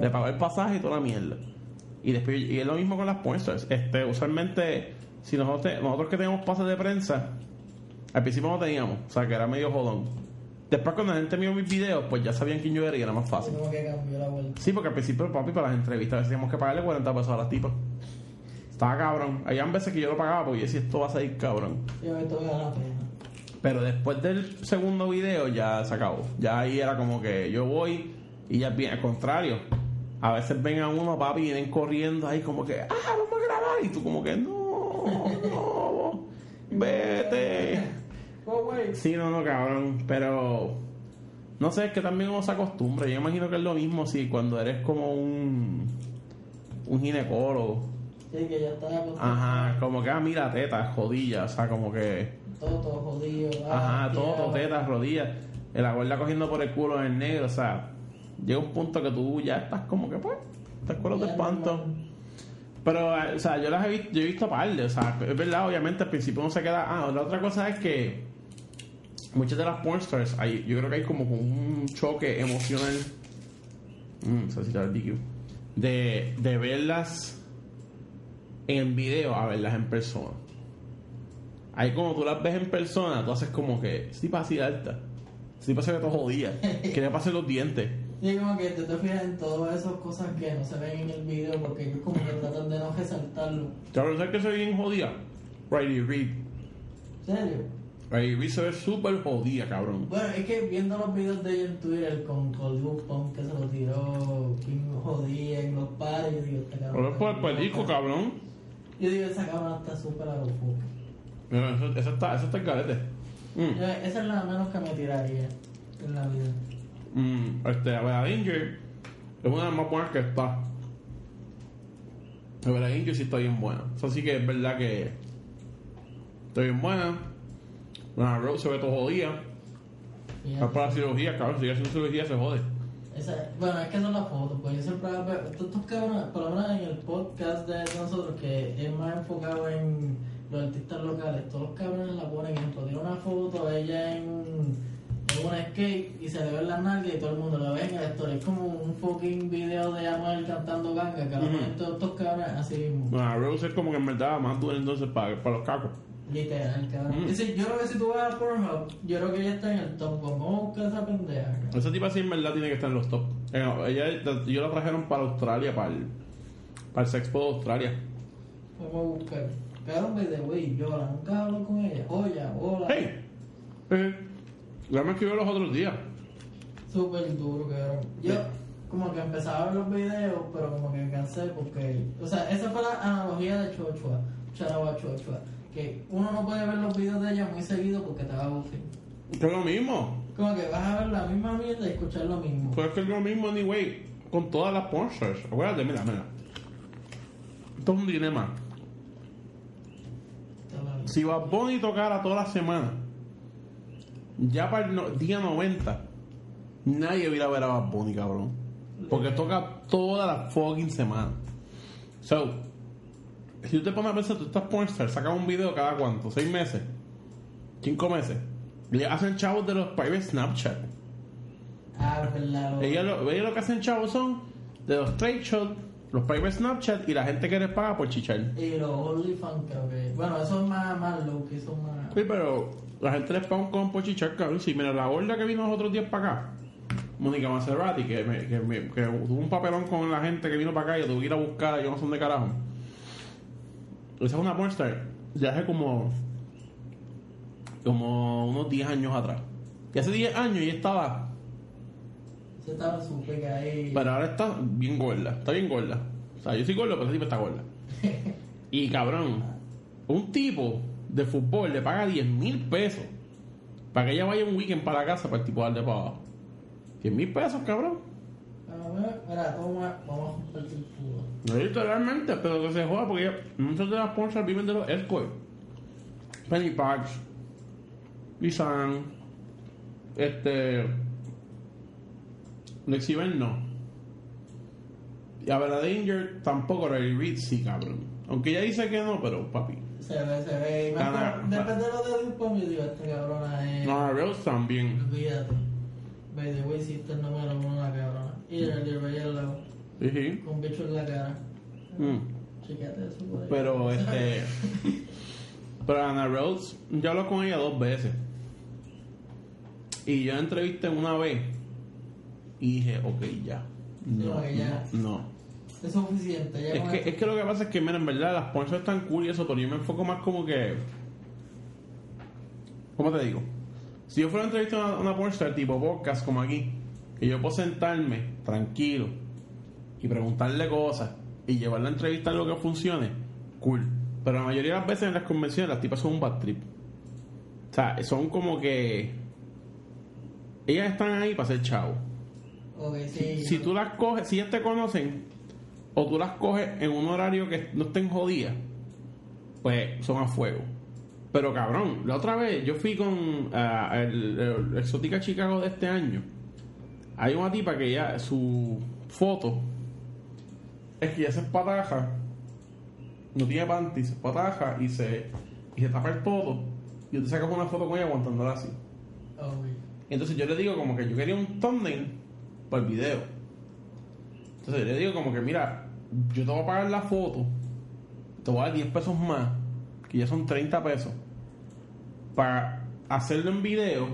Le pagó el pasaje y toda la mierda. Y después y es lo mismo con las pornstars. Este, usualmente, si nosotros, nosotros que tenemos pases de prensa, al principio no teníamos, o sea que era medio jodón. Después cuando la gente vio mis videos, pues ya sabían quién yo era y era más fácil. Sí, porque al principio, papi, para las entrevistas a veces teníamos que pagarle 40 pesos a las tipas. Estaba cabrón. Habían veces que yo lo pagaba porque yo decía, esto va a salir cabrón. Sí, esto pena. Pero después del segundo video ya se acabó. Ya ahí era como que yo voy y ya bien, al contrario. A veces ven a uno, papi, y vienen corriendo ahí como que, ah, vamos a grabar. Y tú como que, no, no, vete. Sí, no, no, cabrón. Pero, no sé, es que también uno se acostumbra. Yo imagino que es lo mismo si cuando eres como un, un ginecólogo. Sí, que ya está acostumbrado. Ajá, como que, ah, mira, tetas, jodillas. O sea, como que... Todo, todo jodido. Ajá, ah, todo, tirado. tetas, rodillas. La gorda cogiendo por el culo en el negro, o sea, llega un punto que tú ya estás como que, pues, te cueros de espanto. Pero, eh, o sea, yo las he visto, yo he visto par de, o sea, es verdad, obviamente al principio uno se queda. Ah, la otra cosa es que muchas de las pornstars, hay, yo creo que hay como un choque emocional. Mm, se necesita el DQ. De, de verlas en video a verlas en persona. Ahí como tú las ves en persona, tú haces como que, sí pasa así alta. Sí pasa que todo jodía. ¿Qué le pasa en los dientes? Y como que tú te fijas en todas esas cosas que no se ven en el video porque ellos como que tratan de no resaltarlo. Cabrón, ¿sabes que se ve bien jodida? Riley Reid. ¿En serio? Riley Reid se ve súper jodida, cabrón. Bueno, es que viendo los videos de ella en Twitter con Hollywood Pump que se lo tiró, Kim jodía en los pares, yo digo, cabrón. Pero es por el pelico, cabrón. Yo digo, esa cabrona está súper a lo. Mira, Eso, eso está, eso está el garete. Mm. Yo- Esa es la menos que me tiraría en la vida. Mm, este, Abela Danger es una de las más buenas que está. Abela Danger sí está bien buena. Eso sí que es verdad que está bien buena. Lana Rose se ve todo jodida. Es para la cirugía, cabrón. Si sigue haciendo cirugía se jode. Esa- bueno, es que son las fotos, pues yo siempre estos cabrones, por lo menos en el podcast de nosotros, que es más enfocado en los artistas locales, todos los cabrones la ponen, ejemplo, tiene una foto, ella en, en una skate y se le ve la nalga y todo el mundo lo ve en el story. Es como un fucking video de Anuel cantando ganga, que lo Ujú. ponen todos estos cabrones así mismo. Lana Rose es como que en verdad más dura entonces para, para los cacos. Literal, cabrón. Mm. Yo creo que si tú vas a Pornhub, yo creo que ella está en el top, vamos a buscar esa pendeja. cabrón. Esa tipa sí en verdad tiene que estar en los top. Eh, Ella, yo la trajeron para Australia, para el, para el Sexpo de Australia. Vamos a buscar. Cabrón, by the way, Yola, nunca hablo con ella. Oye, hola. ¡Hey! Eh, ya me escribió los otros días. Súper duro, cabrón. Yo como que empezaba a ver los videos, pero como que me cansé porque... O sea, esa fue la analogía de Chochua. Charaba Chochua. Que uno no puede ver los videos de ella muy seguido porque te va a aburrir. Es lo mismo. Como que vas a ver la misma mierda y escuchar lo mismo. Pues es que es lo mismo, anyway, con todas las sponsors. Acuérdate, mira, mira. Esto es un dilema. Si Bad Bunny tocara toda la semana, ya para el no- día 90, nadie viera a ver a Bad Bunny, cabrón. Porque toca toda la fucking semana. So, si tú te pones a pensar, tú estás pornstar, sacas un video cada cuánto, seis meses, cinco meses. Le hacen chavos de los private Snapchat. Ah, es Ellos lo, ellos lo que hacen chavos son de los trade shots, los private Snapchat y la gente que les paga por chichar. Y los OnlyFans creo que... Bueno, eso es más, más low, que son más... Sí, pero la gente les paga un con por chichar, cabrón. Si mira, la gorda que vino los otros días para acá, Mónica Maserati, que, me, que, me- que tuvo un papelón con la gente que vino para acá y yo tuve que ir a buscar, yo no sé dónde carajo. Esa es una pornstar ya hace como, como unos 10 años atrás. Y hace 10 años ella estaba Se estaba súper ahí... Pero ahora está bien gorda, está bien gorda. O sea, yo soy gordo, pero ese tipo está gorda. Y cabrón, un tipo de fútbol le paga 10 mil pesos para que ella vaya un weekend para la casa para el tipo darle para abajo. 10 mil pesos, cabrón. A ver, mira, toma, vamos a compartir el fútbol. No literalmente, pero que se joda porque muchas de las sponsors viven de los escorts. Penny Parks, este. Lexi no. Y a Bella Danger tampoco, Riley Reid sí, cabrón. Aunque ella dice que no, pero papi. Se ve, se ve. Y Después de lo de Dupont, yo digo, esta cabrona es. No, Rose también. Olvídate. By the way, hiciste el número uno la cabrona. Y el de Ray al lado, Con bicho en la cara. Mm. Eso por ahí. Pero este. Pero Ana Rose, yo hablo con ella dos veces. Y yo la entrevisté una vez. Y dije, ok, ya. No, ok, ya. no, no. Es suficiente. Ya Es que, esto- es que lo que pasa es que, mira, en verdad las sponsors están cool y eso, pero yo me enfoco más como que. ¿Cómo te digo? Si yo fuera a entrevistar a una, una pornstar tipo podcast como aquí, que yo puedo sentarme tranquilo y preguntarle cosas y llevar la entrevista a lo que funcione, cool. Pero la mayoría de las veces en las convenciones las tipas son un bad trip. O sea, son como que. Ellas están ahí para ser chavo. Sí. Si tú las coges, si ellas te conocen, o tú las coges en un horario que no estén jodidas, pues son a fuego. Pero cabrón, la otra vez yo fui con ah, el, el Exótica Chicago de este año. Hay una tipa que ya su foto es que ya se espataja, no tiene panty, se espataja y se, y se tapa el todo. Y tú sacas una foto con ella aguantándola así. Ok. Entonces yo le digo como que yo quería un thumbnail para el video. Entonces yo le digo como que mira, yo te voy a pagar la foto, te voy a dar 10 pesos más, que ya son 30 pesos, para hacerlo en video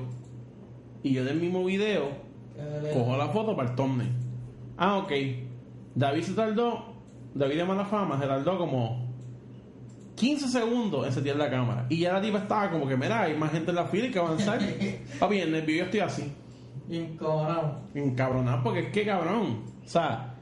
y yo del mismo video cojo la foto para el thumbnail. Ah, ok. David se tardó, David de mala fama se tardó como 15 segundos en setear la cámara. Y ya la tipa estaba como que, mira, hay más gente en la fila y que avanzar. Papi, en el video estoy así. Incomodado. Encabronado, porque es que cabrón. O sea,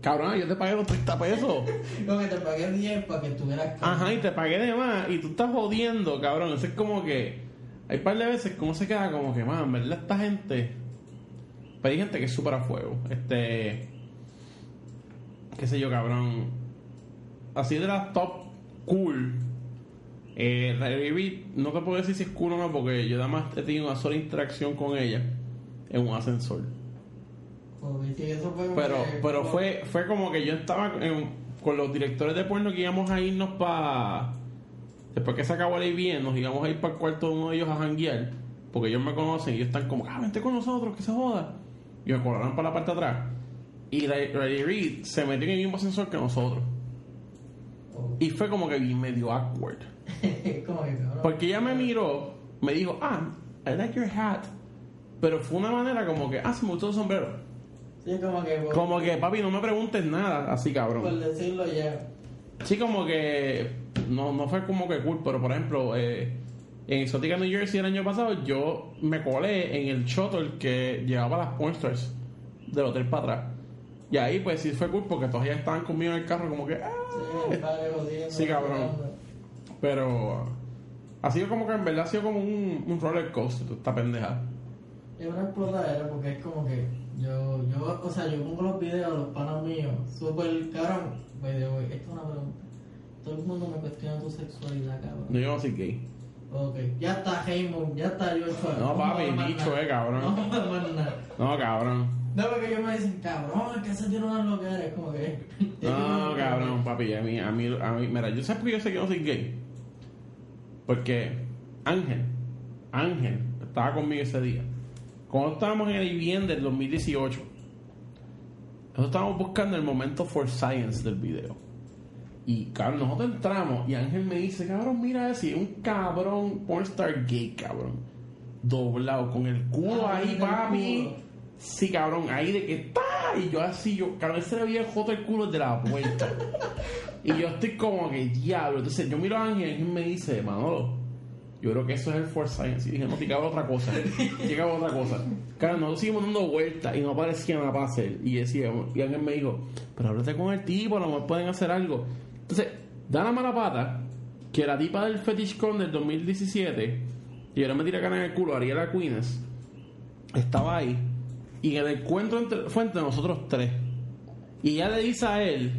cabrón, yo te pagué los 30 pesos. Como que te pagué 10 para que estuvieras Ajá, y te pagué de más. Y tú estás jodiendo, cabrón. Eso es como que. Hay un par de veces uno se queda como que, man, ¿verdad? Esta gente. Pero hay gente que es súper a fuego. Este. Qué sé yo, cabrón. Así de las top cool. Eh, Reid, no te puedo decir si es cool o no, porque yo nada más he tenido una sola interacción con ella en un ascensor. Eso fue Pero, que- pero fue, fue como que yo estaba en- con los directores de porno que íbamos a irnos para. Después que se acabó el bien, nos íbamos a ir para el cuarto de uno de ellos a janguear. Porque ellos me conocen y ellos están como, ah, vente con nosotros, que se joda. Y me colaron para la parte de atrás. Y Riley Reid se metió en el mismo ascensor que nosotros. Oh. Y fue como que bien medio awkward. como que cabrón. Porque ella me miró, me dijo, ah, I like your hat. Pero fue una manera como que, ah, se me gustó el sombrero. Sí, como que por, Como que, papi, no me preguntes nada, así por cabrón. decirlo ya. Sí, como que no, no fue como que cool, pero por ejemplo, eh, en Exotica New Jersey el año pasado, yo me colé en el shuttle que llevaba las pornstars del hotel para atrás. Y ahí, pues sí fue cool porque todos ya estaban conmigo en el carro, como que, ah. Sí, el padre jodiendo. Sí, cabrón. Pero ha sido como que en verdad ha sido como un, un roller coaster, esta pendeja. Es una explotadera porque es como que yo, yo, o sea, yo pongo los videos, los panos míos, súper cabrón. By the way, esto es una pregunta. Todo el mundo me cuestiona tu sexualidad, cabrón. No, yo no soy gay. Ok, ya está Heyman, ya está Joshua. No, papi, bicho, eh, cabrón. No nada. No, cabrón. No, porque ellos me dicen, cabrón, que ese tío no es lo que eres, como que. No, cabrón, papi, a mí, a mí, a mí, mira, yo sé por qué yo sé que yo no soy gay. Porque Ángel, Ángel, estaba conmigo ese día. Cuando estábamos en el IBM del 2018, nosotros estábamos buscando el momento for science del video. Y, cabrón, nosotros entramos y Ángel me dice, cabrón, mira ese, un cabrón pornstar gay, cabrón. Doblado, con el culo Ah, ahí, papi. culo. Sí, cabrón, ahí de que está. Y yo así, yo, cabrón, ese le había el joto el culo de la puerta. y yo estoy como que diablo. Entonces yo miro a Ángel y me dice, Manolo, yo creo que eso es el Force Science. Y dije, no, te cago otra cosa. Te cago otra cosa. Claro, nosotros seguimos dando vueltas y no parecía nada para hacer. Y decíamos, y Ángel me dijo, pero háblate con el tipo, a lo mejor pueden hacer algo. Entonces, da la mala pata que la tipa del Fetish Con del 2017, y ahora me tira cara en el culo, Ariela Queenes, estaba ahí. Y el encuentro entre- fue entre nosotros tres. Y ella le dice a él,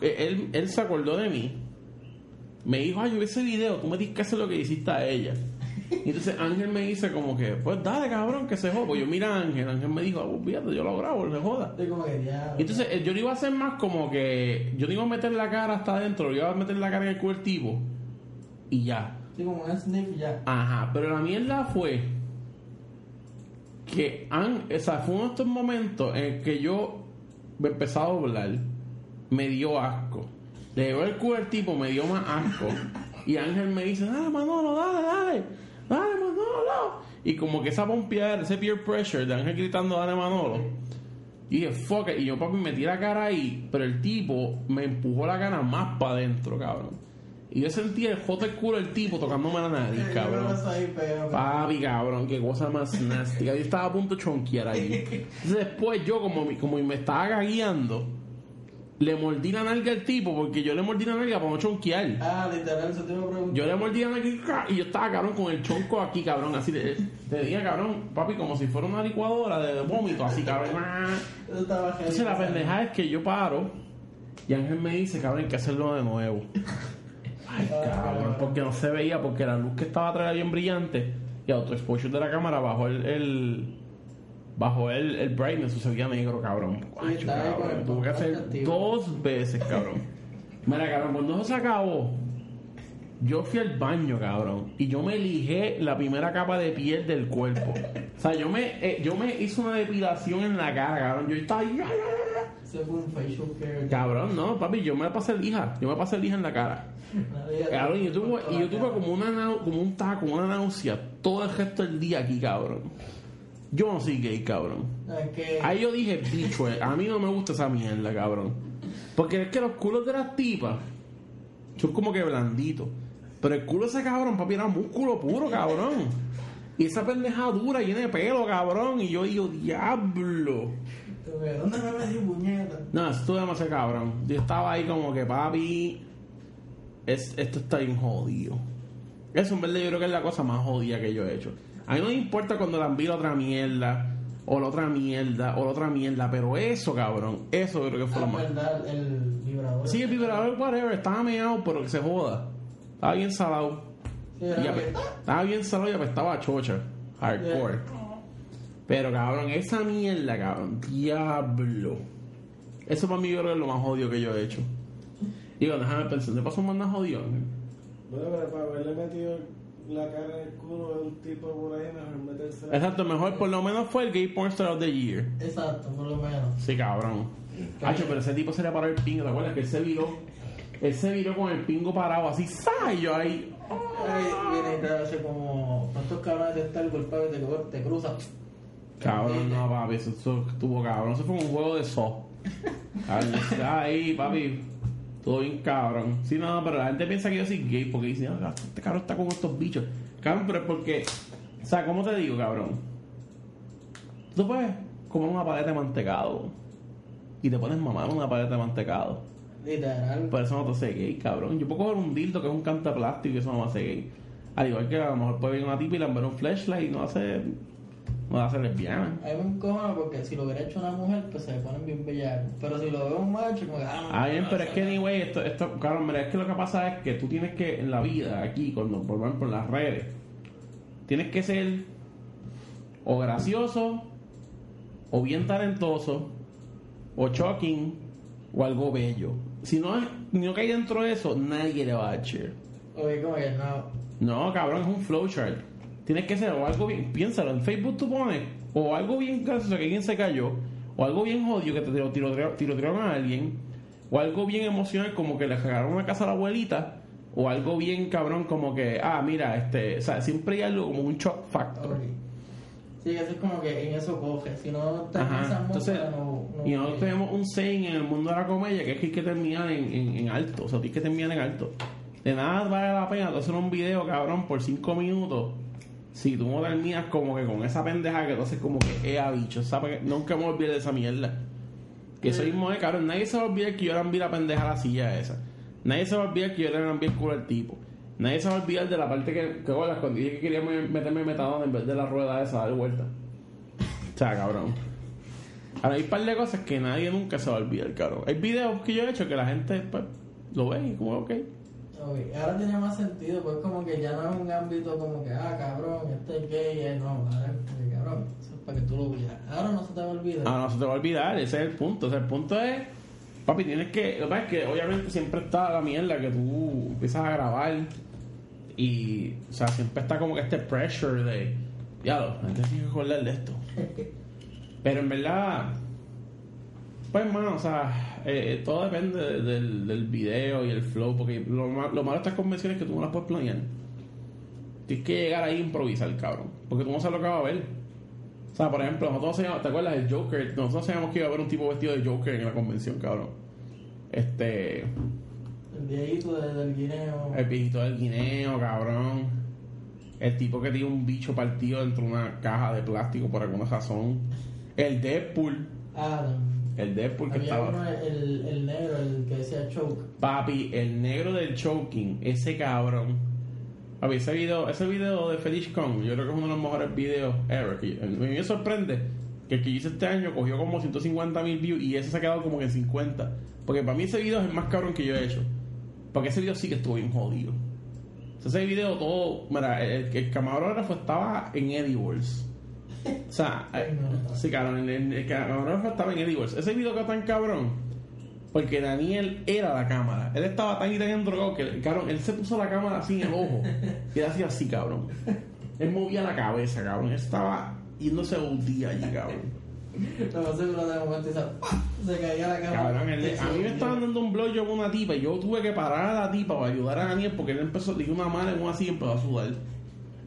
que él, él se acordó de mí. Me dijo, ay, yo vi ese video, tú me tienes que hacer lo que hiciste a ella. Y entonces Ángel me dice como que, pues dale cabrón, que se joda. Pues yo mira a Ángel, Ángel me dijo, ah, fíjate, yo lo grabo, se joda. Que. Y entonces eh, yo le iba a hacer más como que, yo le iba a meter la cara hasta adentro, le iba a meter la cara en el tipo. Y ya. Estoy como un sniff ya. Ajá, pero la mierda fue que han, o sea, fue uno de estos momentos en el que yo me empecé a doblar, me dio asco. Le llevó el culo al tipo, me dio más asco. Y Ángel me dice, dale Manolo, dale, dale, dale Manolo. Y como que esa pompeada, ese peer pressure de Ángel gritando, dale Manolo. Y dije, fuck it. Y yo, papi, metí la cara ahí, pero el tipo me empujó la cara más para adentro, cabrón. Y yo sentí el joto el culo del tipo tocándome la nariz, cabrón. Papi, cabrón, qué cosa más nasty. Yo estaba a punto de chonquear ahí. Entonces después yo, como, como me estaba gagueando, le mordí la nalga al tipo, porque yo le mordí la nalga para no chonquear. Ah, literal, eso te iba a preguntar. Yo le mordí la nalga y yo estaba, cabrón, con el chonco aquí, cabrón, así de... Te dije, cabrón, papi, como si fuera una licuadora de vómito, así, cabrón. Entonces la pendeja es que yo paro y Ángel me dice, cabrón, hay que hacerlo de nuevo. Ay, cabrón, porque no se veía, porque la luz que estaba atrás era bien brillante y auto exposure de la cámara bajó el, el bajó el, el brightness, o se veía negro, cabrón. Ay, con cabrón, tuve que hacer activo. dos veces, cabrón. Mira, cabrón, cuando eso se acabó, yo fui al baño, cabrón, y yo me lijé la primera capa de piel del cuerpo. O sea, yo me, eh, yo me hice una depilación en la cara, cabrón. Yo estaba ahí, Fue un facial care. Cabrón, no, papi, yo me pasé lija. Yo me pasé lija en la cara. Cabrón, y yo tuve, por y yo la tuve cara. como, una, como un taco, una náusea todo el resto del día aquí, cabrón. Yo no soy gay, cabrón. Ahí yo dije, bicho, eh, a mí no me gusta esa mierda, cabrón. Porque es que los culos de las tipas son como que blanditos. Pero el culo de ese cabrón, papi, era músculo puro, cabrón. Y esa pendeja dura llena de pelo, cabrón. Y yo digo, diablo. ¿Dónde me metí puñeta? No, eso estuvo demasiado cabrón. Yo estaba ahí como que, papi, es, esto está bien jodido. Eso en verdad yo creo que es la cosa más jodida que yo he hecho. A mí no me importa cuando la envío la otra mierda, o la otra mierda, o la otra mierda, pero eso, cabrón, eso yo creo que fue lo Ah, más. verdad, el vibrador. Sí, el vibrador, whatever, estaba meado, pero que se joda. Estaba bien salado. Sí, Y estaba bien salado y apestaba a chocha. Hardcore. Pero cabrón, esa mierda, cabrón, diablo. Eso para mí yo creo que es lo más jodido que yo he hecho. Digo, déjame pensar, ¿te pasó más jodido? Bueno, pero para haberle metido la cara en el culo de un tipo por ahí, mejor meterse Exacto, mejor por lo menos fue el Gay Porn Star of the Year. Exacto, por lo menos. Sí, cabrón. Hacho, pero ese tipo se le paró el pingo, ¿te acuerdas? Que él se viró. Él se viró con el pingo parado así, ¡sa! Y yo ahí. Ahí viene y te hace como. ¿Cuántos cabrones te está el golpeado y te, te cruza? Cabrón, no, papi, eso, eso estuvo cabrón. Eso fue un juego de so. Ahí, papi, todo bien cabrón. Sí, no, pero la gente piensa que yo soy gay porque dicen, "Ah, este cabrón está con estos bichos. Cabrón, pero es porque, o sea, ¿cómo te digo, cabrón? Tú puedes comer una paleta de mantecado y te pones mamar una paleta de mantecado. Literal. Por eso no te hace gay, cabrón. Yo puedo coger un dildo que es un canta plástico y eso no me hace gay. Al igual que a lo mejor puede venir una tipa y le enviar un flashlight y no hace, no lesbiana. A mí me encojona porque si lo hubiera hecho una mujer, pues se ponen bien bellacos. Pero si lo veo un macho, como que. Ah, no, Ah, bien, no, pero no, es que, anyway, esto, esto, claro, mira, es que lo que pasa es que tú tienes que, en la vida, aquí, cuando, por ejemplo, en las redes, tienes que ser o gracioso, o bien talentoso, o shocking, o algo bello. Si no, es- no cae dentro de eso, nadie le va a cheer. Oye, como que no. No, cabrón, es un flowchart. Tienes que ser o algo bien, piénsalo, en Facebook tú pones, o algo bien gracioso que alguien se cayó, o algo bien jodido que te tiro- tiro- tirotearon a alguien, o algo bien emocional como que le regalaron una casa a la abuelita, o algo bien cabrón como que, ah, mira, este, o sea, siempre hay algo como un shock factor. Sí, eso es como que en eso coge. Si no te entonces, no, no. y nosotros tenemos un saying en el mundo de la comedia que es que hay que terminar en, en, en alto, o sea, tienes que terminar en alto. De nada vale la pena tú hacer un video, cabrón, por cinco minutos. Si tú no terminas como que con esa pendeja que tú haces como que, eh, bicho, ¿sabes? Nunca me olvidé de esa mierda. Que eso mismo es, cabrón. Nadie se va a olvidar que yo le envié la pendeja a la silla esa. Nadie se va a olvidar que yo le envié el culo al tipo. Nadie se va a olvidar de la parte que, que bueno, cuando dije que quería me- meterme metadona en vez de la rueda esa, dar vuelta. O sea, cabrón. Ahora hay un par de cosas que nadie nunca se va a olvidar, cabrón. Hay videos que yo he hecho que la gente pues, lo ve y como, ok. Ahora tiene más sentido, pues como que ya no es un ámbito como que, ah, cabrón, este es gay, no, ahora es que, cabrón, eso es para que tú lo veas. Ahora no se te va a olvidar. Ah, no se te va a olvidar, ese es el punto. O sea, el punto es, papi, tienes que. Lo que pasa es que obviamente siempre está la mierda que tú empiezas a grabar y, o sea, siempre está como que este pressure de, ya lo, tiene que acordar de esto. Pero en verdad, pues, hermano, o sea, eh, todo depende de- del, del video y el flow, porque lo, lo malo de estas convenciones es que tú no las puedes planear. Tienes que llegar ahí e improvisar, cabrón, porque tú no sabes lo que va a ver. O sea, por ejemplo, nosotros sabíamos, ¿te acuerdas del Joker? Nosotros sabíamos que iba a haber un tipo vestido de Joker en la convención, cabrón. Este. El viejito de- del guineo. El viejito del guineo, cabrón. El tipo que tiene un bicho partido dentro de una caja de plástico por alguna razón. El Deadpool. Adam. El Deadpool que Había uno, estaba. el, el negro, el que decía choke. Papi, el negro del choking, ese cabrón. Papi, ese video, ese video de Feliz Con, yo creo que es uno de los mejores videos ever. A mí me sorprende que el que hice este año cogió como 150 mil views y ese se ha quedado como que en 50. Porque para mí ese video es el más cabrón que yo he hecho. Porque ese video sí que estuvo bien jodido. Sea, ese video todo. Mira, el, el camarógrafo estaba en Edibles. O sea, eh, no. sí, cabrón, el, el camarógrafo estaba en Edibles. Ese video quedó tan cabrón. Porque Daniel era la cámara. Él estaba tan y tan endrogado que, cabrón, él se puso la cámara así en el ojo. Y él hacía así, cabrón. Él movía la cabeza, cabrón. Él estaba yéndose un día allí, cabrón. Lo más seguro de momento se, se caía la cama. Cabrón, él- a mí me estaban dando un blowjob con una tipa y yo tuve que parar a la tipa para ayudar a Daniel porque él empezó, le dio una mano en una así y empezó a sudar.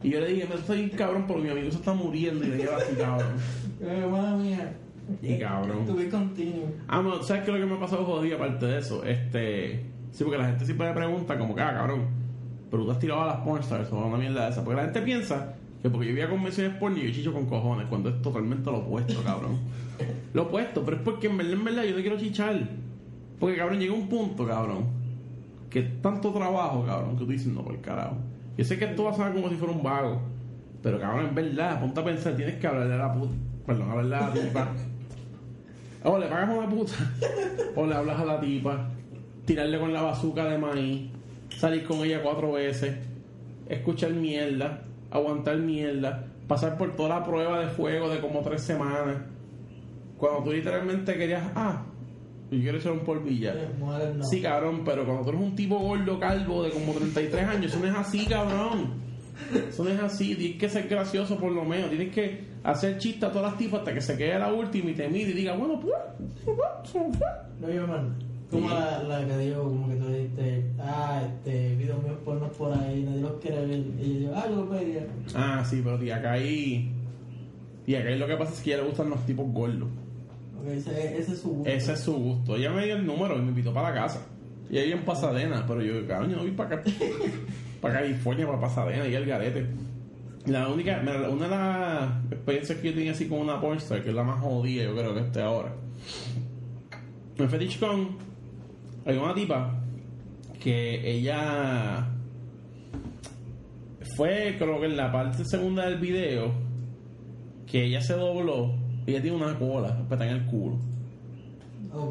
Y yo le dije, me estoy cabrón porque mi amigo se está muriendo y le lleva así, cabrón. Madre mía. Y cabrón. Tuve continuo. Ah, no, ¿sabes qué es lo que me ha pasado jodido aparte de eso? Este. Sí, porque la gente siempre me pregunta, como que, ah, cabrón, pero tú has tirado a las pornstars o una mierda de esa. Porque la gente piensa que porque yo voy a convenciones porno y yo chicho con cojones, cuando es totalmente lo opuesto, cabrón. lo opuesto, pero es porque en verdad, en verdad, yo no quiero chichar. Porque, cabrón, llega un punto, cabrón, que tanto trabajo, cabrón, que tú dices, no, por carajo. Yo sé que esto va a sonar como si fuera un vago, pero, cabrón, en verdad, ponte a pensar, tienes que hablarle a la puta. Perdón, hablarle a la tipa. O le pagas a una puta, o le hablas a la tipa, tirarle con la bazuca de maíz, salir con ella cuatro veces, escuchar mierda, aguantar mierda, pasar por toda la prueba de fuego de como tres semanas. Cuando tú literalmente querías, ah, yo quiero echar un polvilla. No. Sí, cabrón, pero cuando tú eres un tipo gordo, calvo, de como 33 años, eso no es así, cabrón. Eso no es así. Tienes que ser gracioso por lo menos. Tienes que hacer chistes a todas las tipas hasta que se quede la última y te mire y diga, bueno, pues, No, yo, man. Como Sí. la, la que dijo, como que tú dijiste, ah, este, videos míos pornos por ahí, nadie los quiere ver. Y yo, ah, yo lo pediría. Ah, sí, pero tía Kai. Tía Kai lo que pasa es que a ella le gustan los tipos gordos. Ese, ese es su gusto. Ese es su gusto. Ella me dio el número y me invitó para la casa. Y ahí en Pasadena, pero yo, cabrón, yo no voy para acá. para California, para Pasadena y el garete. La única, una de las experiencias que yo tenía así con una pornstar, que es la más jodida, yo creo que esté ahora. En Fetish Con hay una tipa que ella fue, creo que en la parte segunda del video, que ella se dobló y ella tiene una cola, está en el culo.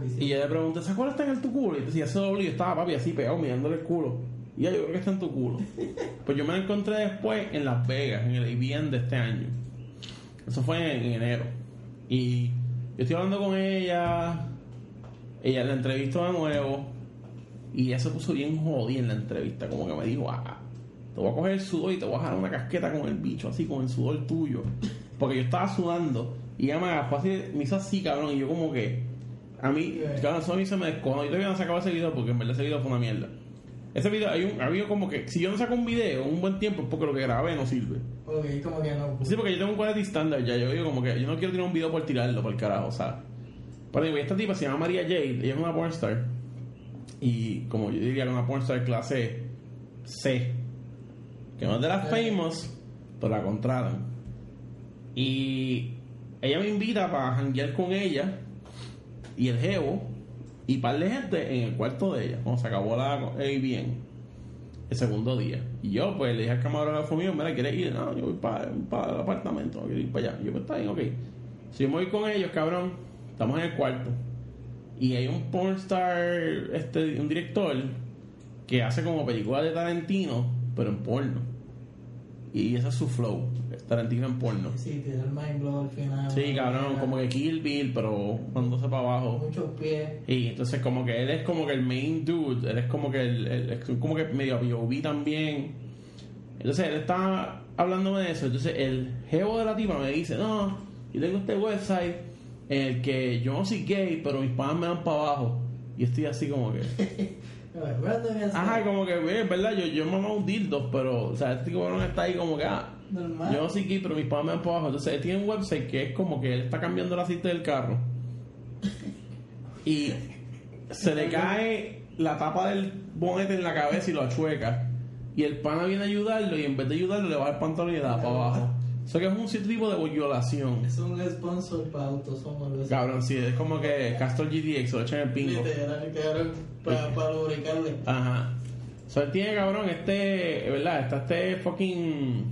Sí. Y yo le pregunté, ¿esa cola está en el tu culo? Y decía, se dobló y yo estaba papi así pegado mirándole el culo. Y ella, yo creo que está en tu culo. pues yo me la encontré después en Las Vegas, en el ABN de este año. Eso fue en, en enero. Y yo estoy hablando con ella, ella la entrevistó de nuevo. Y ella se puso bien jodida en la entrevista, como que me dijo, ah, te voy a coger el sudor y te voy a dejar una casqueta con el bicho, así con el sudor tuyo. Porque yo estaba sudando y ella me agarró así, me hizo así, cabrón, y yo como que, a mí, cabrón, eso a mí se me descojonó. Yo todavía no sacaba ese video porque en verdad ese video fue una mierda. Ese video, hay un, había como que, si yo no saco un video un buen tiempo es porque lo que grabé no sirve. Ok, como que no. Sí, porque yo tengo un quality standard ya. Yo digo como que yo no quiero tirar un video por tirarlo, por el carajo, o sea. Pero digo, esta tipa se llama María Jade, ella es una pornstar. Y como yo diría una pornstar clase C. Que no es de las famous, pero la contratan. Y ella me invita para janguear con ella y el jevo y par de gente en el cuarto de ella, cuando se acabó la ABN el segundo día. Y yo, pues, le dije al camarógrafo mío, mira, ¿quieres ir? No, yo voy para, el apartamento, quiero ir para allá. Yo, pues, está bien, ok. Si yo me voy con ellos, cabrón, estamos en el cuarto. Y hay un pornstar, este, un director, que hace como películas de Tarantino, pero en porno. Y ese es su flow, Tarantino en porno. Sí, tiene el mind blow al final. Sí, cabrón, como que Kill Bill, pero mandándose para abajo. Muchos pies. Y entonces como que él es como que el main dude, él es como que el, el- es como que medio POV también. Entonces él está hablándome de eso. Entonces el jevo de la tipa me dice, no, yo tengo este website en el que yo no soy gay, pero mis padres me dan para abajo. Y estoy así como que... Ajá, como que, ve, es verdad, yo, yo me mamo un dildo, pero, o sea, este cabrón está ahí como que, ah, normal. yo soy gay, pero mis padres me dan para abajo. Entonces él tiene un website que es como que él está cambiando el aceite del carro. Y se le cae la tapa del bonete en la cabeza y lo achueca. Y el pana viene a ayudarlo y en vez de ayudarlo le baja el pantalón y le da para abajo. Eso que es un tipo de violación. Es un sponsor para autos, somos los. Cabrón, sí, es como que Castor GTX, lo echan en el pingo. Literal, cabrón, para, para lubricarle. Ajá. Él tiene, cabrón, este, ¿verdad? Está este fucking...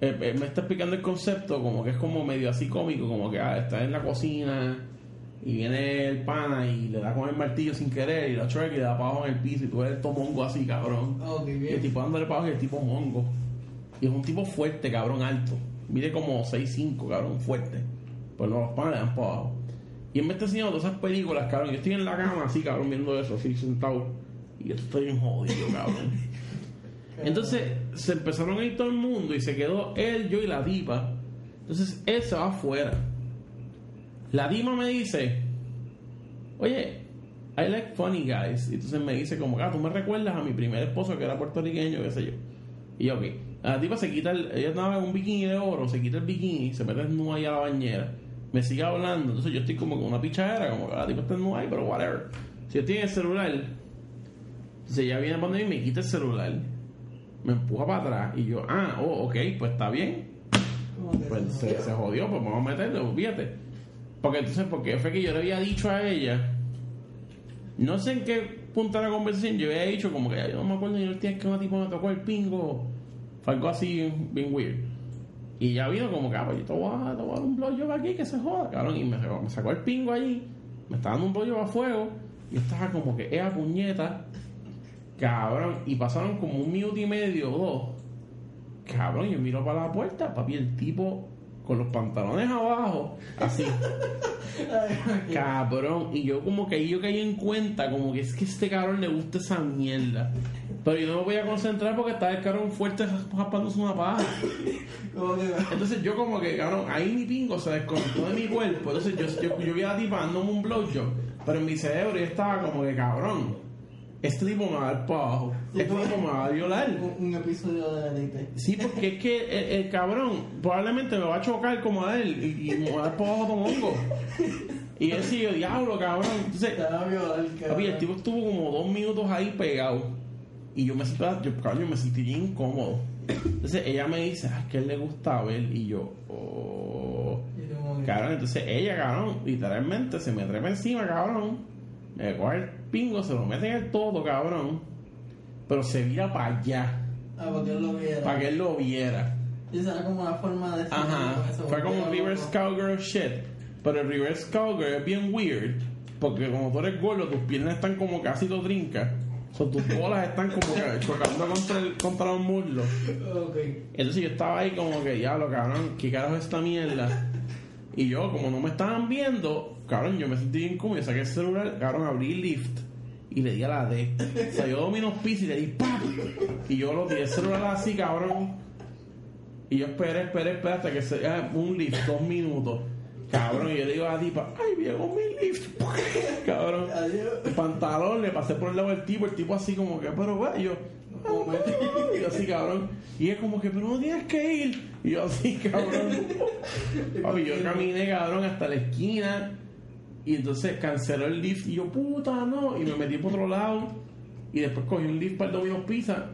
eh, eh, me está explicando el concepto como que es como medio así cómico, como que ah, está en la cocina y viene el pana y le da con el martillo sin querer y la choca y le da para abajo en el piso y tú eres todo mongo así, cabrón. Oh, qué Y el tipo dándole para abajo y el tipo mongo. Y es un tipo fuerte, cabrón, alto. Mide como 6'5, cabrón, fuerte. Pues los panes le dan para abajo. Y él me está enseñando todas esas películas, cabrón. Yo estoy en la cama así, cabrón, viendo eso, así sentado. Y yo estoy bien jodido, cabrón. Entonces se empezaron a ir todo el mundo y se quedó él, yo y la tipa. Entonces él se va afuera. La Dima me dice, oye, I like funny guys. Y entonces me dice como, ah, tú me recuerdas a mi primer esposo que era puertorriqueño, qué sé yo. Y yo, ok. La tipa se quita el, ella estaba en un bikini de oro, se quita el bikini, se mete desnuda ahí a la bañera, me sigue hablando, entonces yo estoy como con una pichadera, como que la tipa está desnuda ahí, pero whatever. Si yo estoy en el celular, entonces ella viene a poner y me quita el celular, me empuja para atrás, y yo, ah, oh, ok, pues está bien, pues se- se, jodió, pues vamos a meterle, olvídate. Porque entonces, porque fue que yo le había dicho a ella, no sé en qué punto de la conversación, yo había dicho como que yo no me acuerdo ni el día que una tipo me tocó el pingo, fue algo así bien weird. Y ya vino como que, ah, pues yo te voy a, te voy a dar un blowjob aquí que se joda, cabrón. Y me, me sacó el pingo allí, me estaba dando un blowjob a fuego, y estaba como que, esa puñeta, cabrón. Y pasaron como un minuto y medio o dos. Cabrón, yo miro para la puerta, papi, el tipo con los pantalones abajo, así, cabrón. Y yo como que ahí yo caí en cuenta, como que es que este cabrón le gusta esa mierda. Pero yo no me voy a concentrar porque estaba el cabrón fuerte raspándose una paja. Entonces yo como que, cabrón, ahí mi pingo se desconectó de mi cuerpo. Entonces yo, yo, yo vi a la tipa dándome un blowjob. Pero en mi cerebro yo estaba como que, cabrón, este tipo me va a dar para abajo. Este tipo me va a violar. un, un episodio de Elite. Sí, porque es que el, el cabrón probablemente me va a chocar como a él y, y me va a dar para abajo como hongo. Y él yo, diablo, cabrón. Entonces, Te va a violar, cabrón. papi, el tipo estuvo como dos minutos ahí pegado. Y yo me sentí, yo, cabrón, yo me sentí bien incómodo. Entonces ella me dice, ah, es que él le gusta ver. Y yo, oh. Cabrón, entonces ella, cabrón, literalmente se me trepa encima, cabrón. Me coge pingo, se lo mete en el todo, cabrón. Pero se vira para allá, Ah, porque él lo viera. para que él lo viera. Y esa era como una forma de... Ajá, eso, fue como un reverse cowgirl shit. Pero el reverse cowgirl es bien weird. Porque como tú eres gordo, tus piernas están como casi todo trincas. O sea, tus bolas están como que chocando contra, el, contra los muslos. Ok. Entonces yo estaba ahí como que, diablo, cabrón, ¿qué carajo es esta mierda? Y yo, como no me estaban viendo, cabrón, yo me sentí bien cómodo. Yo saqué el celular, cabrón, abrí el lift y le di a la D. O sea, yo domino pisos y le di ¡pap! Y yo lo di el celular así, cabrón. Y yo esperé, esperé, esperé hasta que se ah, un lift, dos minutos. Cabrón, y yo le digo a la tipa, ¡ay, llegó mi lift! cabrón. Adiós. Pantalón, le pasé por el lado del tipo, el tipo así como que, pero va, y yo, y yo así, cabrón. Y es como que, pero no tienes que ir. Y yo así, cabrón. Papi, yo caminé, cabrón, hasta la esquina. Y entonces canceló el lift. Y yo, puta, no. Y me metí por otro lado. Y después cogí un lift para el Domino's Pizza.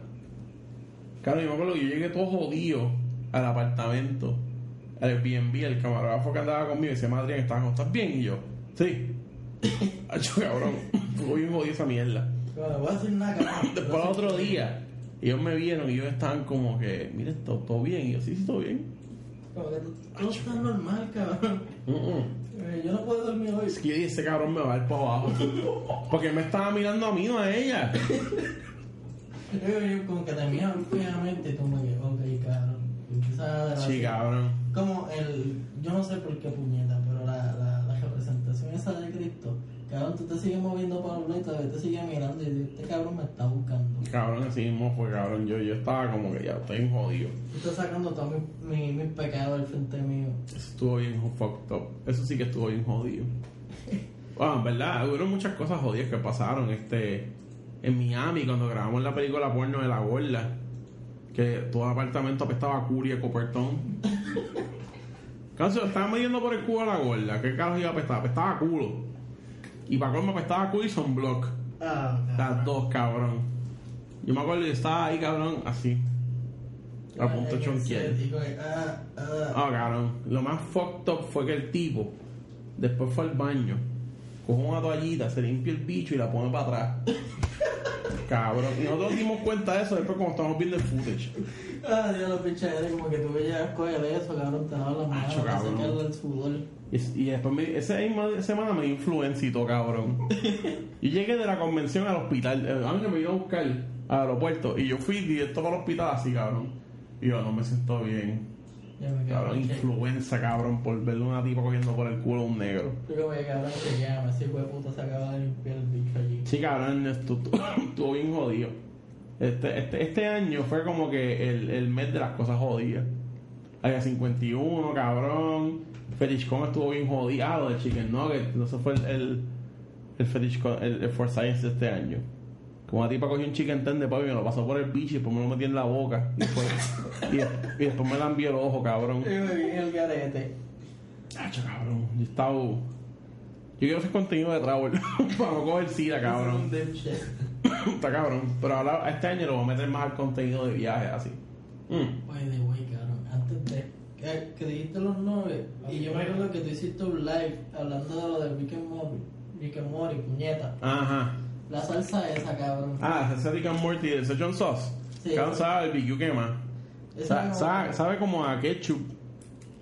Claro, yo me acuerdo que yo llegué todo jodido al apartamento. Al Airbnb, el camarógrafo que andaba conmigo. Y dice, madre, que estás, ¿estás bien? Y yo, sí. Hacho, cabrón. Estuvo bien jodido esa mierda. Bueno, voy a decir nada, cabrón. Después al otro día, ellos me vieron y ellos estaban como que, mire, todo, todo bien. Y yo, sí, sí, todo bien. Como que todo está normal, cabrón. Mm, mm. Eh, Yo no puedo dormir hoy. Es que yo dije, ese cabrón me va a ir para abajo. Porque me estaba mirando a mí, no a ella. Yo, yo como que te miro fijamente me dices, ok, cabrón. Sí, cabrón. Como el, yo no sé por qué puñeta, pero la, la, la representación esa de Cristo, cabrón, tú te sigues moviendo para los lados y todavía te sigues mirando y este cabrón me está buscando. Cabrón, así mismo fue, cabrón. Yo, yo estaba como que ya estoy jodido. Tú estás sacando todos mis mi, mis pecados al frente mío. Eso estuvo bien fucked up. Eso sí que estuvo bien jodido. Bueno, en verdad, hubo muchas cosas jodidas que pasaron este en Miami cuando grabamos la película porno de la gorda. Que todo el apartamento apestaba a curia y copertón. Caso, estaba midiendo por el culo a la gorda. ¿Qué carajo iba a apestar? Apestaba a culo. Y para colmo apestaba a culo y sunblock. Ah, Las dos, cabrón. Yo me acuerdo que estaba ahí, cabrón, así. A punto chonquear. Y como que, ah, ah. Ah, cabrón. Lo más fucked up fue que el tipo después fue al baño, coge una toallita, se limpia el bicho y la pone para atrás. Cabrón. Nosotros nos dimos cuenta de eso después cuando estábamos viendo el footage. Ah, Dios, los pinches eres como que tú veías coger eso, cabrón, te manos, Macho, te cabrón. secas el sudor. Y, y después me, esa misma semana me influencito, cabrón. Yo llegué de la convención al hospital. El ángel me iba a buscar al aeropuerto y yo fui directo para el hospital así, cabrón. Y yo no me siento bien. Cabrón, que- influenza, cabrón, por verle a una tipa cogiendo por el culo a un negro. Yo como que cabrón se llama, ese hijo de puta se acaba de limpiar el bicho allí. Sí, cabrón, estu- estu- estuvo bien jodido. Este, este, este año fue como que el, el mes de las cosas jodidas. Área 51, cabrón. Fetish Con estuvo bien jodido de Chicken Nugget. Entonces fue el, el, el Fetish el, el For Science de este año. Como una tipa cogió un chicken tender, papi, me lo pasó por el bicho y después me lo metí en la boca. Y después, y, y después me la envió el ojo, cabrón. Y me vi en el garete. Hacho, cabrón. Yo estaba. Yo quiero hacer contenido de travel para no coger sida, cabrón. Está cabrón. Pero ahora este año lo voy a meter más al contenido de viaje, así. Mm. By the way, cabrón, antes de que, que dijiste los nueve, y yo me acuerdo que tú hiciste un live hablando de lo del Rick and Morty, Rick and Morty, puñeta. Ajá. La salsa esa, cabrón. Ah, ese Rick and Morty de Szechuan Sauce. Sí. Cabrón, sabe BQ quema. Esa Sa- sabe, sabe como a ketchup.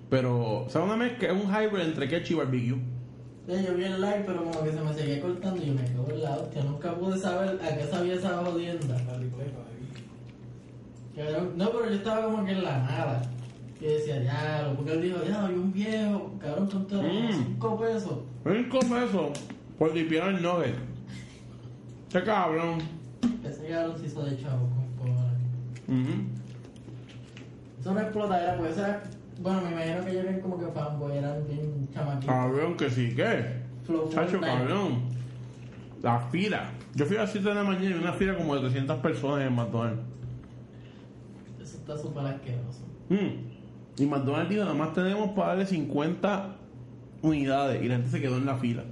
Pero, sabe una mezcla, es un hybrid entre ketchup y barbecue. Sí, yo vi el live, pero como que se me seguía cortando y yo me quedo en la hostia. Nunca pude saber a qué sabía esa jodienda. Cabrón, No, pero yo estaba como que en la nada. Y decía, ya, porque él dijo, ya, hay un viejo, cabrón, con todo, Mm. 5 pesos. Cinco pesos por limpiar el nugget. Qué cabrón. Ese cabrón se hizo de chavo con cojones. Ujú. Eso no explotadera, pues esa. Bueno, me imagino que ellos eran como que fanboy, eran bien chamaquitos. Cabrón, que sí, ¿qué? Flow Chacho, cabrón. La fila. Yo fui a las 7 de la mañana y una fila como de 300 personas en McDonald's. Eso está súper asqueroso. Mm. Y McDonald's dijo, nada más tenemos para darle 50 unidades. Y la gente se quedó en la fila.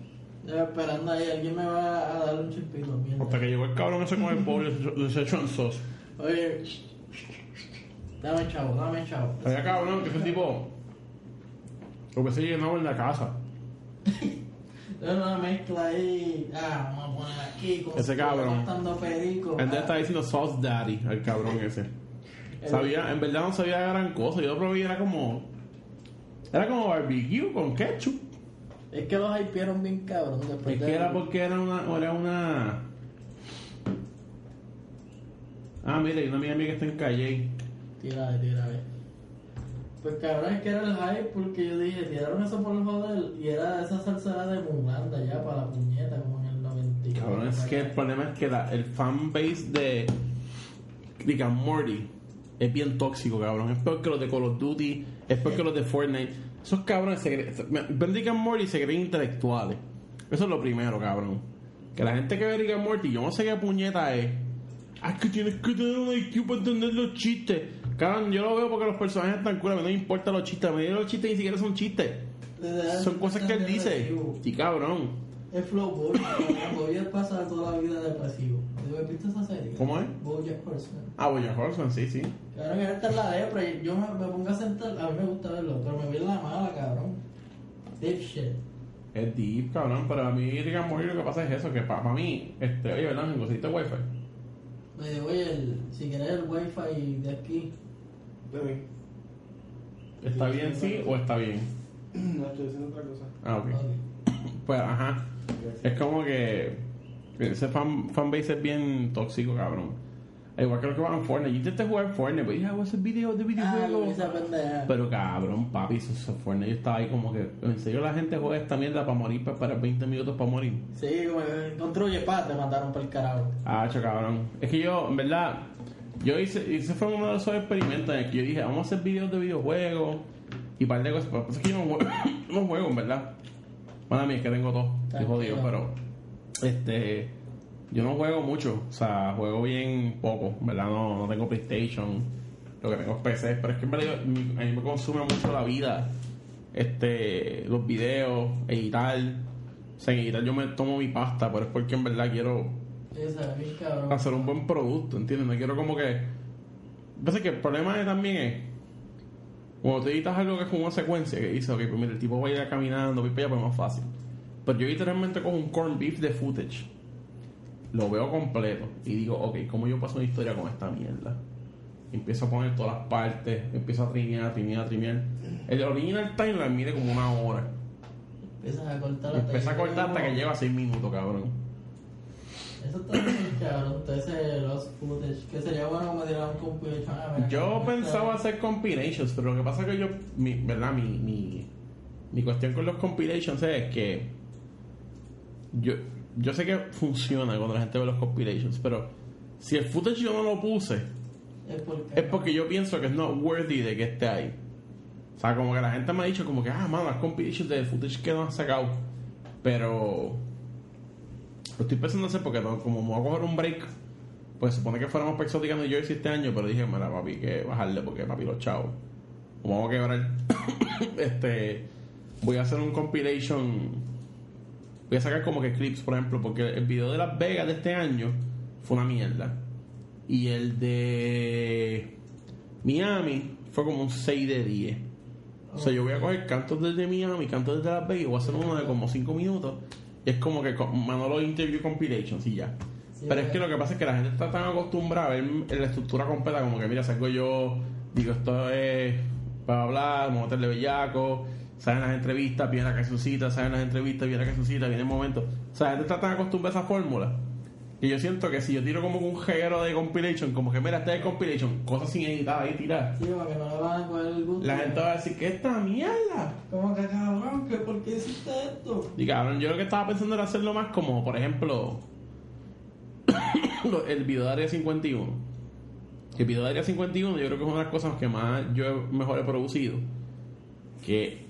Esperando ahí, alguien me va a dar un chispito. mierda. Hasta que llegó el cabrón ese con el pollo de Szechuan sauce. Oye, dame chavo, dame chavo. Oye, cabrón, que ese tipo... Lo que se llenaba en la casa. Una mezcla ahí. Ah, vamos a poner aquí. Como Ese cabrón. Él Ah, está diciendo sauce daddy, el cabrón ese. Sabía, en verdad no sabía gran cosa. Yo lo probé y era como... Era como barbecue con ketchup. Es que los hypearon bien cabrón después Es de- que era porque era una... Era una... Ah, mira, hay una amiga mía que está en Calle. Tira, tira, ve. Pues cabrón, es que era el hype porque yo dije, tiraron eso por el joder y era esa salsa de Muganda ya para la puñeta, como en el 90. Cabrón, es que el problema es que la- el fanbase de Rick and Morty es bien tóxico, cabrón. Es peor que los de Call of Duty, es peor que los de Fortnite. Esos cabrones se creen, Rick and Morty y se creen intelectuales. Eso es lo primero, cabrón. Que la gente que ve Rick and Morty, yo no sé qué puñeta es. Ah, es que tienes que tener un IQ para entender los chistes. Cabrón, yo lo veo porque los personajes están cool, a mí no me importa los chistes. A mí los chistes ni siquiera son chistes. Son cosas que él dice. Sí, cabrón. Es Flow Bojack, Bojack pasa toda la vida depresivo. ¿Tú has visto esa serie? ¿Cómo es? Bojack Horseman. Ah, Boya Horseman, sí, sí. Él está en la depre y yo me, me pongo a sentar, a mí me gusta verlo, pero me vi en la mala, cabrón. Dipshit. Es deep, cabrón, pero a mí Rick and Morty lo que pasa es eso, que para mí, este, oye, ¿verdad? Me conseguiste wifi. Me digo, oye, el- si quieres el wifi de aquí, Debe. ¿Está bien sí o está bien? No, estoy haciendo otra cosa. Ah, ok. ok. Pues, ajá. Es como que ese fan, fanbase es bien tóxico, cabrón. Igual que lo que van en Fortnite. Yo intenté jugar Fortnite, pero dije, hago ese video de Ah, videojuegos. esa pendeja. Pero cabrón, papi, eso, eso Fortnite. Yo estaba ahí como que, en serio la gente juega esta mierda para morir, para esperar 20 minutos para morir. Sí, construye paz, te mandaron por el carajo. Ah, cabrón. Es que yo, en verdad, yo hice, ese fue uno de esos experimentos en el que yo dije, vamos a hacer videos de videojuegos y par de cosas. Pero es que yo no juego, no juego en verdad. Bueno, a mí es que tengo todo, estoy jodido, pero este, yo no juego mucho, o sea, juego bien poco, en verdad no, no tengo PlayStation, lo que tengo es PC, pero es que en verdad yo- a mí me consume mucho la vida, este, los videos, editar, o sea, en editar yo me tomo mi pasta, pero es porque en verdad quiero Esa, hacer un buen producto, ¿entiendes? No quiero como que... Pasa que el problema es también es... Cuando tú editas algo que es como una secuencia, que dice, ok, pues mira, el tipo va a ir caminando, voy para allá, pues es más fácil. Pero yo literalmente cojo un corn beef de footage, lo veo completo y digo, ok, ¿cómo yo paso una historia con esta mierda? Empiezo a poner todas las partes, empiezo a trinear, trinear, trinear. El original timeline mide como una hora. Empiezas a cortar Empieza a cortar hasta que lleva 6 minutos, cabrón. Eso está bien cabrón, ese Lost Footage, que sería bueno como tirar un compilation. Ah, Yo esta- pensaba hacer compilations, pero lo que pasa es que yo, mi, ¿verdad? Mi, mi, mi cuestión con los compilations es que yo, yo sé que funciona cuando la gente ve los compilations, pero si el footage yo no lo puse, Es porque, es porque yo pienso que es not worthy de que esté ahí. O sea, como que la gente me ha dicho como que, ah, mano, las compilations de footage que no han sacado. Pero lo estoy pensando hacer porque no- como me voy a coger un break, pues supone que fuéramos para Exotica New Jersey este año, pero dije, mira, papi, que bajarle porque papi los chavos. Como vamos a quebrar. este voy a hacer un compilation. Voy a sacar como que clips, por ejemplo, porque el video de Las Vegas de este año fue una mierda. Y el de Miami fue como un 6 de 10. O sea, yo voy a coger cantos desde Miami, cantos desde Las Vegas, y voy a hacer uno de como 5 minutos. Y es como que Manolo Interview Compilations y ya. Sí, Pero es que lo que pasa es que la gente está tan acostumbrada a ver la estructura completa como que, mira, salgo yo, digo, esto es para hablar, vamos a meterle bellaco, salen las entrevistas, viene la cancioncita, salen las entrevistas, viene la cancioncita, viene el momento. O sea, la gente está tan acostumbrada a esa fórmula. Y yo siento que si yo tiro como un jeguero de compilation, como que mira, este es compilation, cosas sin editar ahí tirar, Sí, para que no le van a coger el gusto. la gente va a decir, ¿qué es esta mierda? Como que cabrón, que ¿por qué hiciste esto? Y cabrón, yo lo que estaba pensando era hacerlo más como, por ejemplo, lo- el video de Área 51. El video de Área 51 yo creo que es una de las cosas que más yo mejor he producido. Que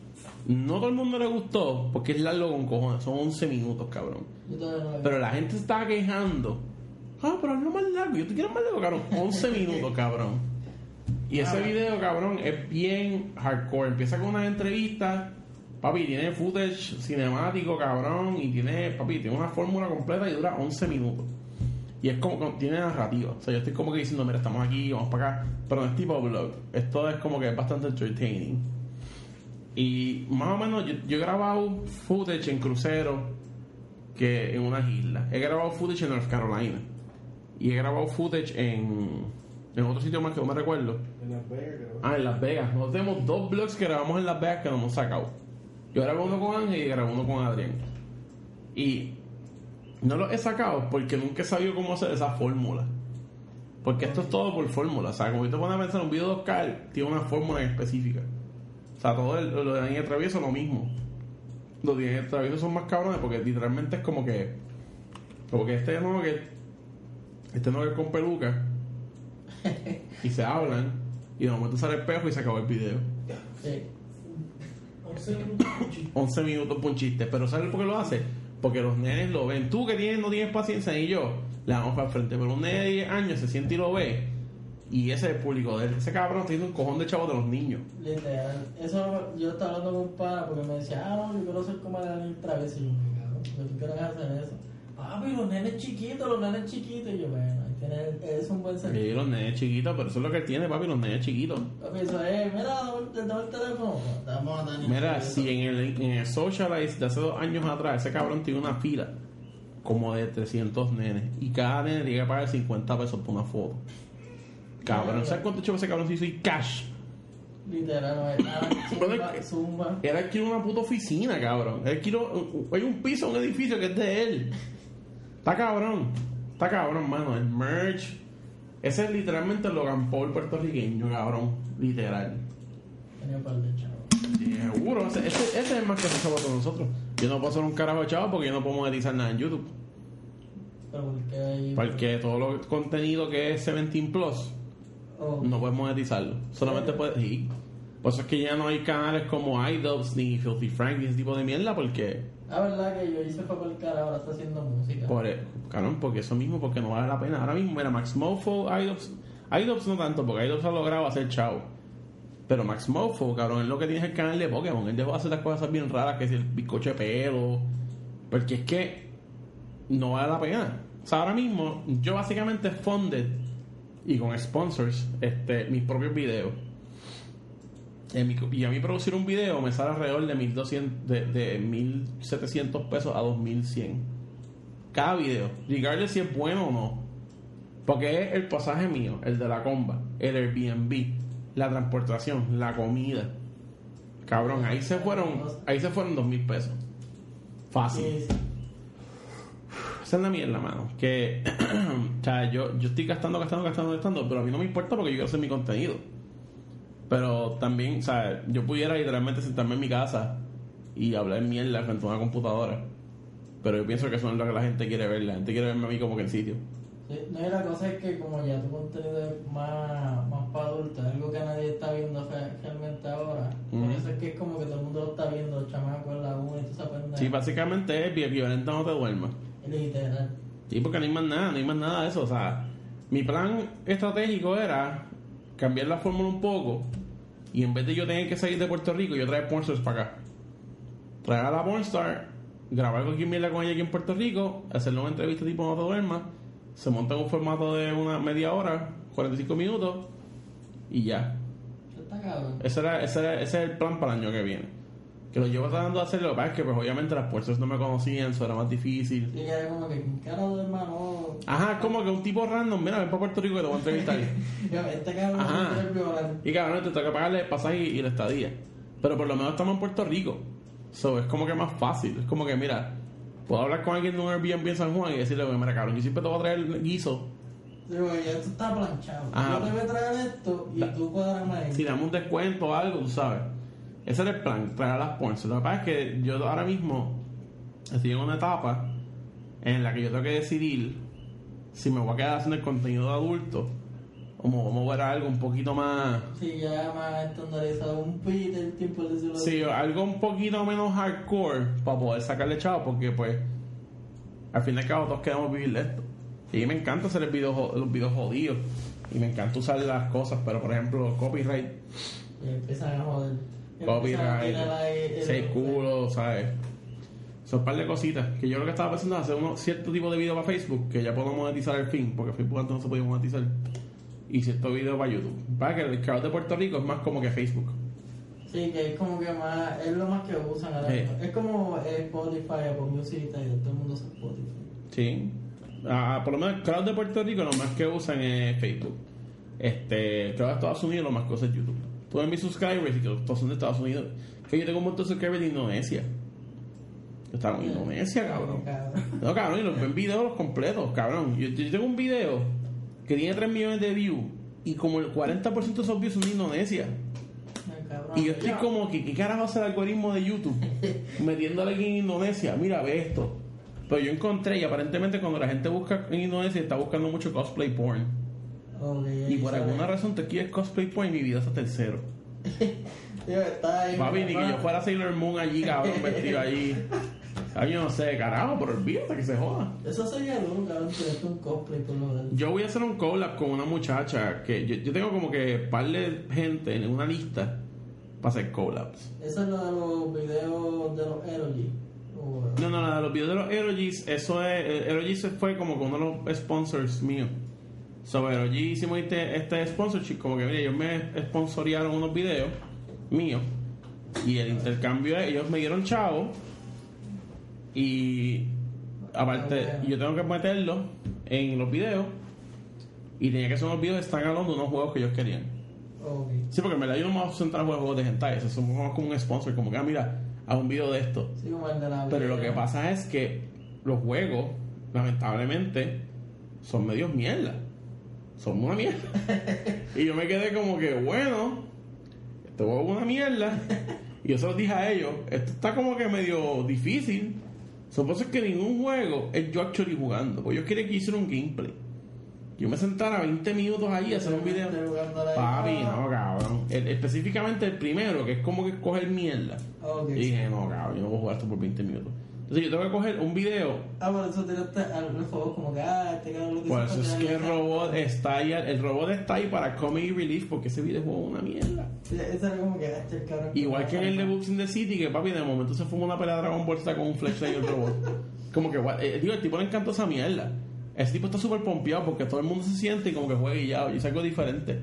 no todo el mundo le gustó porque es largo con cojones, son 11 minutos, cabrón. Pero la gente estaba quejando. Ah, pero no más largo, yo te quiero más largo, cabrón. 11 minutos, cabrón. Y ese video, cabrón, es bien hardcore. Empieza con unas entrevistas. Papi, tiene footage cinemático, cabrón. Y tiene, papi, tiene una fórmula completa y dura 11 minutos. Y es como, como- tiene narrativa. O sea, yo estoy como que diciendo, mira, estamos aquí, vamos para acá. Pero no es tipo vlog. Esto es como que es bastante entertaining. Y más o menos, yo, yo he grabado footage en crucero que en unas islas. He grabado footage en North Carolina. Y he grabado footage en, en otro sitio más que no me recuerdo. En Las Vegas, creo. Ah, en Las Vegas. Nosotros tenemos dos vlogs que grabamos en Las Vegas que no hemos sacado. Yo grabé uno con Ángel y grabé uno con Adrián. Y no los he sacado porque nunca he sabido cómo hacer esa fórmula. Porque esto es todo por fórmula. O sea, como yo te pones a pensar, un video de Oscar tiene una fórmula en específica. O sea, todo el- lo de Daniel Travieso es lo mismo. Los de Daniel Travieso son más cabrones porque literalmente es como que. Como que este no que. Este no que es con peluca. y se hablan. Y de momento sale el espejo y se acabó el video. Sí. 11 minutos, cuchi. 11 minutos por un chiste. Pero ¿sabes por qué lo hace? Porque los nenes lo ven. Tú que tienes, no tienes paciencia y yo, le damos para el frente. Pero un nene de 10 años se siente y lo ve. Y ese es el público de él. Ese cabrón tiene un cojón de chavos de los niños. Literal. Eso yo estaba hablando con un pana porque me decía, ah, no, yo quiero ser como el travieso. Y yo, cabrón, ¿por qué tú quieres hacer eso? Papi, los nenes chiquitos, los nenes chiquitos. Y yo, bueno, es un buen servicio. Y los nenes chiquitos, pero eso es lo que tiene, papi, los nenes chiquitos. Papi, eso es, mira, dame el- teléfono. Damos a Dani. Mira, si en el, en el Socialize de hace dos años atrás, ese cabrón tiene una fila como de 300 nenes. Y cada nene tiene que pagar 50 pesos por una foto. Cabrón, ¿sabes cuánto chavo ese cabrón se hizo y cash? Literal, no hay nada. Bueno, Zumba. Él alquiló una puta oficina, cabrón. Él alquiló, hay un piso, un edificio que es de él. Está cabrón. Está cabrón, mano. El merch. Ese es literalmente el Logan Paul puertorriqueño, cabrón. Literal. Tenía un par de chavos. Seguro. Ese, ese- ese es el más que se chavo con nosotros. Yo no puedo hacer un carajo de chavo porque yo no puedo monetizar nada en YouTube. Pero porque ahí. Porque todo lo contenido que es 17 Plus Oh, no puedes monetizarlo. Solamente puedes. Sí. Por eso es que ya no hay canales como iDubbbz ni Filthy Frank ni ese tipo de mierda porque. La verdad que yo hice fue por el cara, ahora está haciendo música. Por, cabrón, porque eso mismo, porque no vale la pena. Ahora mismo, mira, Max Mofo, iDubbbz, iDubbbz no tanto, porque iDubbbz ha logrado hacer chavo. Pero Max Mofo, cabrón, es lo que tiene es el canal de Pokémon. Él dejó de hacer las cosas bien raras, que es el bizcocho de pelo. Porque es que no vale la pena. O sea, ahora mismo, yo básicamente funded y con sponsors este, mis propios videos. Y a mí producir un video me sale alrededor de 1200, de, de 1700 pesos a 2100 cada video, regardless si es bueno o no. Porque es el pasaje mío, el de la comba, el Airbnb, la transportación, la comida. Cabrón, ahí se fueron, ahí se fueron dos mil pesos. Fácil. Sí. Esa es la mierda, mano. Que, o sea, yo, yo estoy gastando, gastando, gastando, gastando, pero a mí no me importa porque yo quiero hacer mi contenido. Pero también, o sea, yo pudiera literalmente sentarme en mi casa y hablar mierda frente a una computadora. Pero yo pienso que eso es lo que la gente quiere ver. La gente quiere verme a mí como que en sitio. Sí, No, y la cosa es que como ya tu contenido es más, más para adultos, algo que nadie está viendo re- realmente ahora. Por Ujú. eso es que es como que todo el mundo lo está viendo, chamacos, la una y toda esa pendeja. Sí, básicamente es violenta no te duermas. Literal. Sí, porque no hay más nada, no hay más nada de eso. O sea, mi plan estratégico era cambiar la fórmula un poco y en vez de yo tener que salir de Puerto Rico, yo traer pornstars para acá. Traer a la pornstar, grabar cualquier mierda con ella aquí en Puerto Rico, hacerle una entrevista tipo No te duermas, se monta en un formato de una media hora, 45 minutos y ya. Está cabrón. Ese, era, ese, era- ese es el plan para el año que viene. Que lo llevo tratando de hacer, lo que pasa es que pues obviamente las puertas no me conocían, eso era más difícil. Que era como que, cara de hermano? Ajá, como que un tipo random, mira, ven para Puerto Rico que te voy a entrevistar. Este cabrón Ajá. y cabrón, te toca pagarle el pasaje y, y la estadía. Pero por lo menos estamos en Puerto Rico. So, es como que más fácil. Es como que, mira, puedo hablar con alguien de un Airbnb en San Juan y decirle, "Oye, mira, cabrón, yo siempre te voy a traer guiso. Sí, güey, ya esto está planchado. Ajá. Yo te voy a traer esto y Da- tú cuadrarme. Si damos un descuento o algo, tú sabes. Ese era el plan, traer a las porns. Lo que pasa es que yo ahora mismo estoy en una etapa en la que yo tengo que decidir si me voy a quedar haciendo el contenido de adulto o me voy a mover a algo un poquito más Sí, ya más estandarizado. Un pit el tiempo de decirlo Sí, algo un poquito menos hardcore para poder sacarle chavo, porque pues al fin y al cabo todos queremos vivir de esto. Y me encanta hacer el video, jo- los videos jodidos y me encanta usar las cosas, pero por ejemplo, copyright, Y empiezan a joder. Copyright, el- seis culos, ¿sabes? Son un par de cositas que yo lo que estaba pensando es hacer uno, cierto tipo de video para Facebook que ya puedo monetizar al fin, porque Facebook antes no se podía monetizar. Y cierto video para YouTube. Para que el crowd de Puerto Rico es más como que Facebook. Sí, que es como que más, es lo más que usan ahora Sí. Es como eh, Spotify, Apple Music y todo el mundo usa Spotify. Sí. Ah, por lo menos el crowd de Puerto Rico lo más que usan es Facebook. Este, el crowd de Estados Unidos lo más que usa es YouTube. Ves mis subscribers y que todos son de Estados Unidos. Que yo tengo un montón de subscribers de Indonesia. Yo estaba en Indonesia, cabrón. No, cabrón, y los ven videos los completos, cabrón. Yo, yo tengo un video que tiene 3 millones de views y como el 40% de esos views son de Indonesia. Y yo estoy como que, ¿qué carajo hace el algoritmo de YouTube? Metiéndole aquí en Indonesia. Mira, ve esto. Pero yo encontré, y aparentemente cuando la gente busca en Indonesia, está buscando mucho cosplay porn. Y por alguna razón te quieres cosplay porn y mi vida está tercero. Papi, ni que yo fuera Sailor Moon allí, cabrón, vestido allí. Ay, yo no sé, carajo, pero olvídate que se joda. Eso sería duro, cabrón, tenerte un cosplay por lo menos. Yo voy a hacer un collab con una muchacha que yo, yo tengo como que par de gente en una lista para hacer collabs. Eso es lo de los videos de los Erogy. No, no, no, los videos de los Erogis, eso es, Erogis fue como uno de los sponsors míos. Sobre Erogis hicimos este, este sponsorship, como que mira, ellos me sponsorearon unos videos míos y el intercambio, es- ellos me dieron chavo y aparte yo tengo que meterlo en los videos y tenía que ser unos videos standalone de unos juegos que ellos querían. Sí, porque en verdad yo no me voy a centrar en juegos de hentai, eso es como un sponsor, como que ah, mira, haz un video de esto. Sí, como el de la Pero lo que pasa es que los juegos, lamentablemente, son medios mierda. Son una mierda. y yo me quedé como que, bueno, esto es una mierda. Y yo se los dije a ellos, esto está como que medio difícil. Supongo que ningún juego es yo actually jugando. Pues yo quería que hiciera un gameplay. Yo me sentara 20 minutos ahí a hacer un video. Papi, no, cabrón. El- específicamente el primero, que es como que coger mierda. Y dije, no, cabrón, yo no voy a jugar esto por 20 minutos. Entonces yo tengo que coger un video. Ah, por eso tiraste al juego como que, ah, este cabrón lo que Por hizo eso es que el robot está ahí, el robot está ahí para comedy relief porque ese videojuego es una mierda. Ese era como que, este cabrón. Igual que en el de Books in the City, que papi de momento se fuma una pelea de Dragon Ball con un flashlight y el robot. Como que, eh, digo, el tipo le encantó esa mierda. Ese tipo está súper pompeado porque todo el mundo se siente y como que juega y ya, y es algo diferente.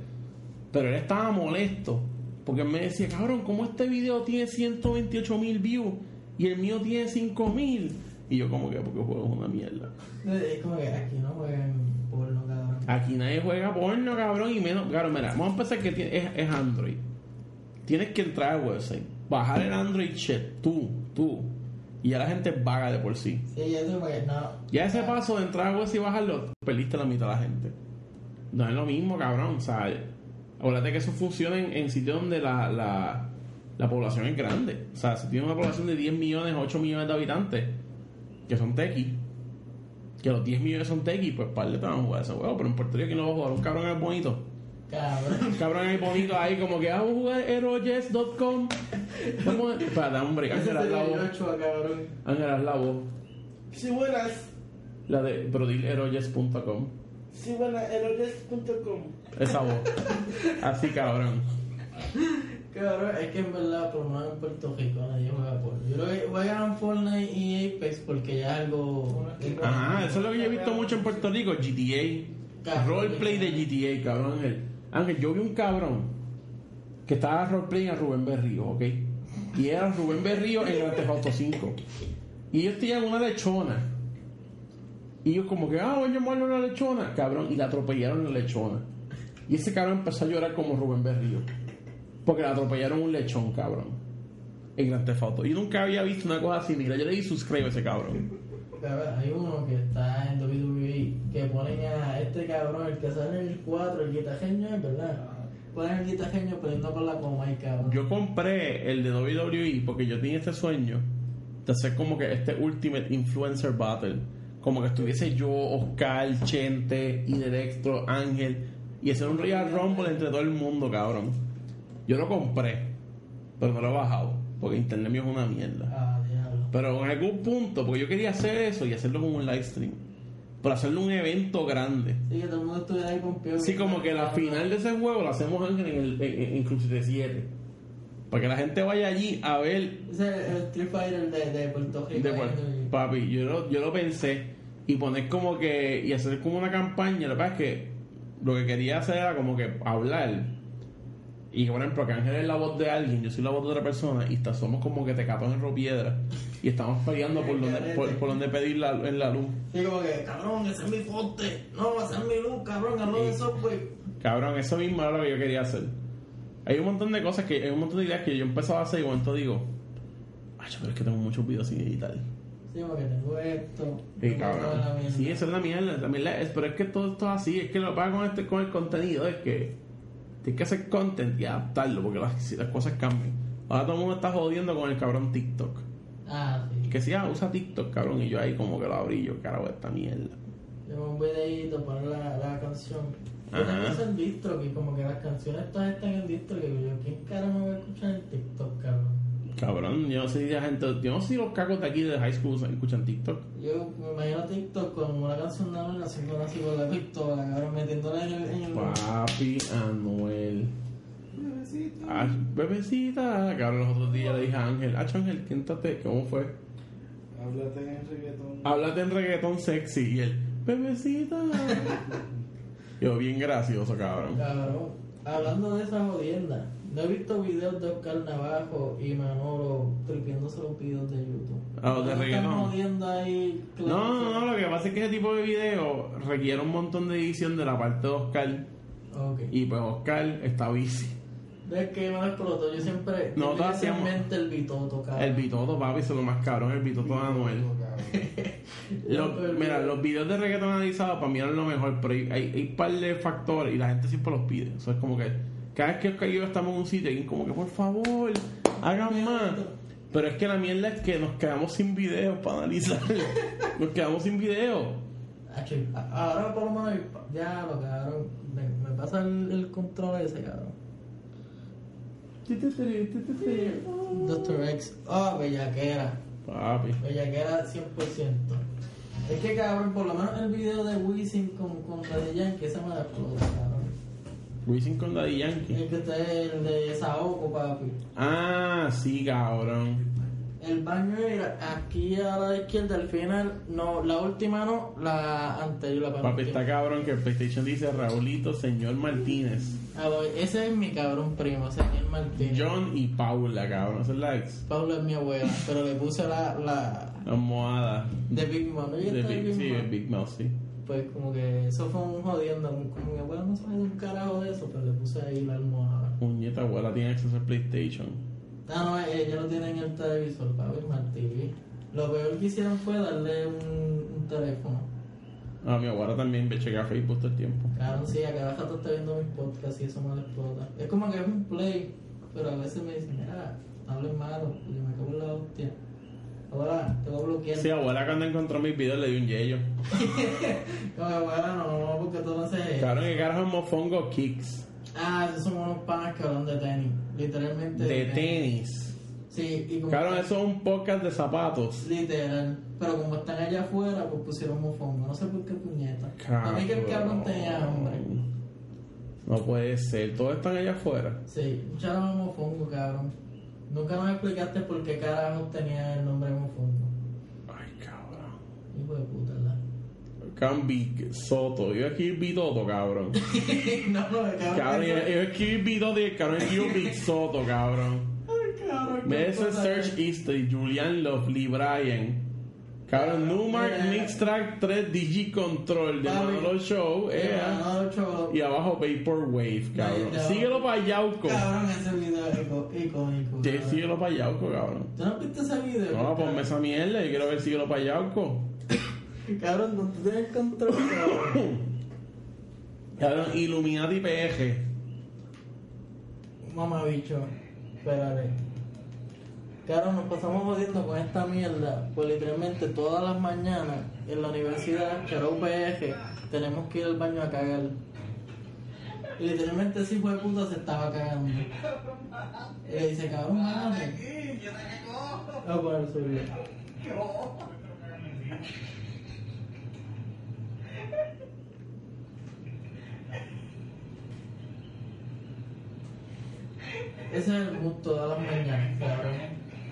Pero él estaba molesto porque él me decía, cabrón, ¿cómo este video tiene 128 mil views y el mío tiene 5 mil? Y yo como que, porque juego es una mierda. Es como que aquí no juegan porno, cabrón. Aquí nadie juega porno, cabrón, y menos. Claro, mira, vamos a empezar que tiene- es, es Android. Tienes que entrar al website, bajar el Android shit, tú, tú. Y ya la gente vaga de por sí. Sí, eso no. Ya ese paso de entrar al website y bajarlo, perdiste la mitad de la gente. No es lo mismo, cabrón. O sea, acuérdate que eso funciona en, en sitios donde la, la, la población es grande. O sea, si tienes una población de 10 millones, 8 millones de habitantes, que son tequis, que los 10 millones son tequi, pues par de te van a jugar ese juego. Pero en Puerto Rico, ¿quién lo va a jugar? Un cabrón es bonito. Cabrón. Un cabrón es bonito ahí, como que, ah, vamos a jugar aerojes.com. Vamos a. Espérate, hombre, Ángel, cabrón. Ángel, haz la voz. Sí, buenas. La de, pero dile aerojes.com. Sí, buenas. Esa voz. Así, cabrón. Cabrón, es que en verdad, por lo menos en Puerto Rico nadie juega por. Yo creo que juegan Fortnite y Apex porque ya es algo. Ajá, eso es lo que yo he visto mucho en Puerto Rico, GTA. Roleplay de GTA, cabrón Ángel. Ángel, yo vi un cabrón que estaba roleplay a Rubén Berrío, ¿ok? Y era Rubén Berrío en Theft Auto 5. Y ellos tenían una lechona. Y ellos como que, ah, voy a llamarle una lechona, cabrón. Y la atropellaron la lechona. Y ese cabrón empezó a llorar como Rubén Berrío. Porque le atropellaron un lechón, cabrón. En Grand Theft Auto. Yo nunca había visto una cosa así. Mira, yo le di suscribe a ese cabrón. Hay uno que está en WWE que ponen a este cabrón, el que sale en el 4, el guitajeño, es verdad. Ponen el guitajeño poniendo con la coma y cabrón. Yo compré el de WWE porque yo tenía este sueño de hacer como que este Ultimate Influencer Battle. Como que estuviese yo, Oscar, Chente, Idelectro, Ángel y hacer un Royal Rumble entre todo el mundo, cabrón. Yo lo compré, pero no lo he bajado porque internet mío es una mierda. Ah, diablo. Pero en algún punto, porque yo quería hacer eso y hacerlo como un live stream. Pero hacerlo un evento grande. Sí, que todo el mundo estuviera ahí con. Sí, como que la final de ese juego lo hacemos Ángel en, el, en, en Crucis 7. Para que la gente vaya allí a ver Ese es el Street Fighter de, de Puerto Rico. de papi, yo lo, yo lo pensé y poner como que y hacer como una campaña, lo que pasa es que lo que quería hacer era como que hablar y por ejemplo que Ángel es la voz de alguien, yo soy la voz de otra persona y está- somos como que te capas en piedra y estamos peleando por donde, por, por donde pedir la, en la luz. Sí, como que, cabrón, ese es mi poste. No, ese es mi luz, cabrón, hablo de software. Cabrón, eso mismo era lo que yo quería hacer. Hay un montón de cosas que, hay un montón de ideas que yo empezaba a hacer y momento digo, ay, pero es que tengo muchos videos sin editar. Sí, porque tengo esto. Sí, cabrón. Sí, esa es la mierda. La mierda es, pero es que todo esto es así. Es que lo que pasa con, este, con el contenido es que tienes que hacer content y adaptarlo porque las, las cosas cambian. Ahora todo el mundo está jodiendo con el cabrón TikTok. Ah, sí. Que si ah, usa TikTok, cabrón, y yo ahí como que lo abrí yo, carajo, esta mierda. Tengo un videito, poner la, la canción. Yo tengo que hacer distro, que como que las canciones todas están en distro, que yo, ¿quién cara me va a escuchar en TikTok, cabrón? Cabrón, yo no sé si la gente, yo no sé si los cacos de aquí de high school escuchan TikTok. Yo me imagino TikTok con una canción de Anuel haciendo así con la pistola, cabrón, metiéndola en el... En el Papi Anuel. Ah, bebecita. Cabrón, los otros días le dije a Ángel, ah, Ángel, siéntate, ¿cómo fue? Háblate en reggaetón. Háblate en reggaetón sexy. Y él, bebecita. Yo, bien gracioso, cabrón. Cabrón, hablando de esa jodienda, no he visto videos de Oscar Navajo y Manolo tripiéndose los videos de YouTube. Ah, los de No reggaetón. Ahí. No, no, no, lo que pasa es que ese tipo de video requiere un montón de edición de la parte de Oscar. Ok. Y pues Oscar está bici. ¿Ves que me lo exploto? Yo siempre. Yo tenía hacíamos- mente el bitoto, cabrón. El bitoto, papi, es lo más cabrón, el bitoto de Anuel. Los- mira, los videos de reggaetón analizados para mí eran lo mejor, pero hay, hay, hay un par de factores y la gente siempre los pide. Eso es como que cada vez que Oscar y yo estamos en un sitio, alguien como que por favor, hagan más. Pero es que la mierda es que nos quedamos sin videos para analizar. nos quedamos sin videos. Ahora por lo menos ya lo cabrón. Me, me pasa el, el control ese cabrón. Doctor X. Ah, bellaquera. Papi. Bellaquera 100%. Es que cabrón, por lo menos el video de Wisin con, con Daddy Yankee, ese me la explota, cabrón. Wisin con Daddy Yankee. El que está el de Saoko, papi. Ah, sí, cabrón. El baño era aquí a la izquierda, al final, no, la última no, la anterior, la Papi, está cabrón que el PlayStation dice Raulito, señor Martínez. Ah, ese es mi cabrón primo, señor Martínez. John y Paula, cabrón. Es la ex. Paula es mi abuela, pero le puse la, la La almohada. de Big Mom. ¿Ella De está de Big, Big sí, Big Mouth, sí. Pues como que eso fue un jodiendo, como mi abuela no sabe de un carajo de eso, pero le puse ahí la almohada. Puñeta, abuela tiene acceso al PlayStation. Ah, no, ella lo tiene en el televisor, papi, Smart TV. Lo peor que hicieron fue darle un, un teléfono. Ah, mi abuela también me chequea Facebook todo el tiempo. Claro, sí, a cada rato está viendo mis podcasts y eso me lo explota. Es como que es un play, pero a veces me dicen, mira, no hables malo, yo me cago en la hostia. Abuela, te voy a bloquear. Sí, abuela cuando encontró mis videos le di un yello. Como abuela, no, porque tú no sé. Cabrón, que carajo es Mofongo Kicks. Ah, esos son unos panas que hablan de tenis. Literalmente. De tenis. Sí, y como. Cabrón, eso es un podcast de zapatos. Literal. Pero como están allá afuera, pues pusieron mofongo. No sé por qué puñeta. A mí que el cabrón tenía hambre. No puede ser. Todos están allá afuera. Sí, un charón mofongo, cabrón. Nunca nos explicaste por qué carajo tenía el nombre mofongo. Ay, cabrón. Hijo de puta, ¿verdad? Cambi Soto. Yo escribí Bitoto, cabrón. no, no, cabrón. Cabrón, yo, yo escribí Bitoto y el cabrón escribió Big Soto, cabrón. Ay, cabrón. Me cosa Search History, Julian Lovely, Brian. Cabrón, Numark. Mix Track 3, Digi Control, de Papi. Manolo Show, es. eh, Manolo Show. y abajo Vaporwave, cabrón. Síguelo para Yauco. Cabrón, ese video es ico- icónico. Sí, síguelo para Yauco, cabrón. ¿Tú no has visto ese video? No, ponme esa mierda, yo quiero ver síguelo para Yauco. Cabrón, no tú tienes control, cabrón. Cabrón, Illuminati PG. Mamá bicho, espérate. Cabrón, nos pasamos jodiendo con esta mierda, pues literalmente todas las mañanas en la universidad, que era UPG, tenemos que ir al baño a cagar. Y literalmente ese hijo de puta se estaba cagando. Y le dice, cabrón, mágame. Voy a poner su video. Ese es el mood todas las mañanas, cabrón.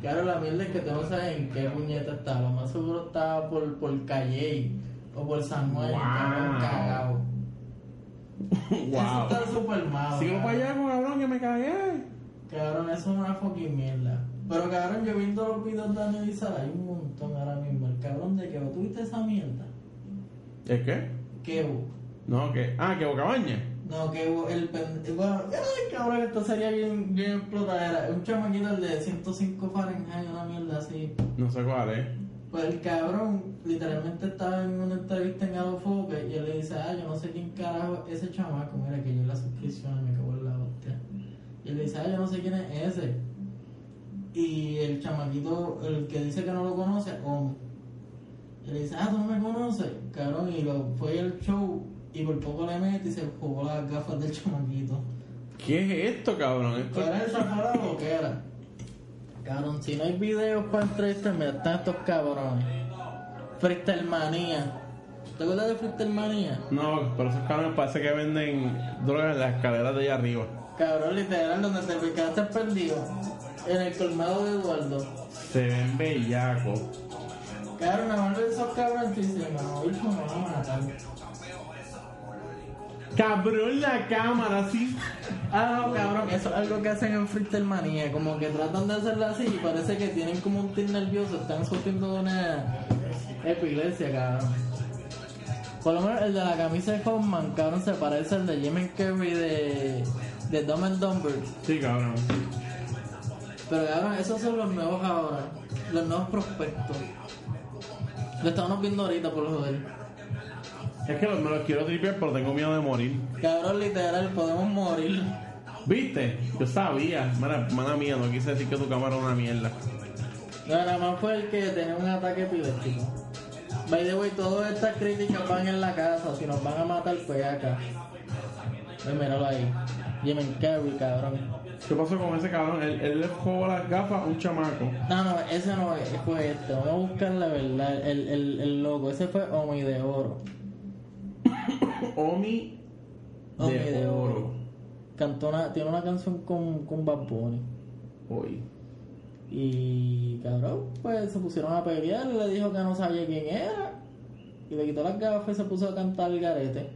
Claro, la mierda es que tú no sabes en qué puñeta está. Lo más seguro estaba por, por Calle o por San Juan, Wow. cabrón, cagado. Eso wow. está súper malo. Sigo para allá, cabrón, que me cagué. Cabrón, eso es una fucking mierda. Pero cabrón, yo viendo los videos de analizar, hay un montón ahora mismo. El cabrón de que tuviste esa mierda. ¿Es qué? Kevo. No, que. Ah, que Bocabaña. No, Kevo, el pendejo. Bueno, ay, cabrón, esto sería bien, bien explotadera. Un chamaquito el de 105 Fahrenheit, una mierda así. No sé cuál es. Pues el cabrón literalmente estaba en una entrevista en Adofoque y él le dice, ah, yo no sé quién carajo es ese chamaco, mira que yo la suscripción me cago en la hostia. Y él le dice, ah, yo no sé quién es ese. Y el chamaquito, el que dice que no lo conoce, Omi. Y le dice, ah, tú no me conoces, cabrón, y lo fue al show y por poco le mete y se jugó las gafas del chamaquito. ¿Qué es esto, cabrón? Esto... Pero esa fue la boquera. Cabrón, si no hay videos para entrevistar, mira, están estos cabrones. Freestyle Manía. ¿Te acuerdas de Freestyle Manía? No, pero esos cabrones parece que venden drogas en las escaleras de allá arriba. Cabrón, literal, donde te picaste perdido. En el colmado de Eduardo. Se ven bellacos. Cabrón, más de esos cabrones te dicen, me van a matar. Cabrón, la cámara, así. Ah, no, cabrón, eso es algo que hacen en Freestyle Manía. Como que tratan de hacerlo así y parece que tienen como un tic nervioso. Están sufriendo una epilepsia, cabrón. Por lo menos el de la camisa de Hoffman, cabrón, se parece al de Jimmy Carrey de, de Dumb and Dumber. Sí, cabrón. Pero cabrón, esos son los nuevos ahora. Los nuevos prospectos. Lo estamos viendo ahorita por joder. Es que me los quiero tripear, pero tengo miedo de morir. Cabrón, literal, podemos morir. ¿Viste? Yo sabía. Mala, mala mía, no quise decir que tu cámara era una mierda. No, nada más fue el que tenía un ataque epiléptico. By the way, todas estas críticas van en la casa. Si nos van a matar, pues acá. Ve, míralo ahí. Jimmy Carrey, cabrón. ¿Qué pasó con ese cabrón? Él, él le jugó las gafas a un chamaco. No, no, ese no es, fue este. Vamos a buscar la verdad, el, el, el loco. Ese fue Omi de Oro. Omi de, Omi de oro. Oro. Cantó una, tiene una canción con, con Bad Bunny. Hoy. Y cabrón, pues se pusieron a pelear y le dijo que no sabía quién era. Y le quitó las gafas y se puso a cantar el garete.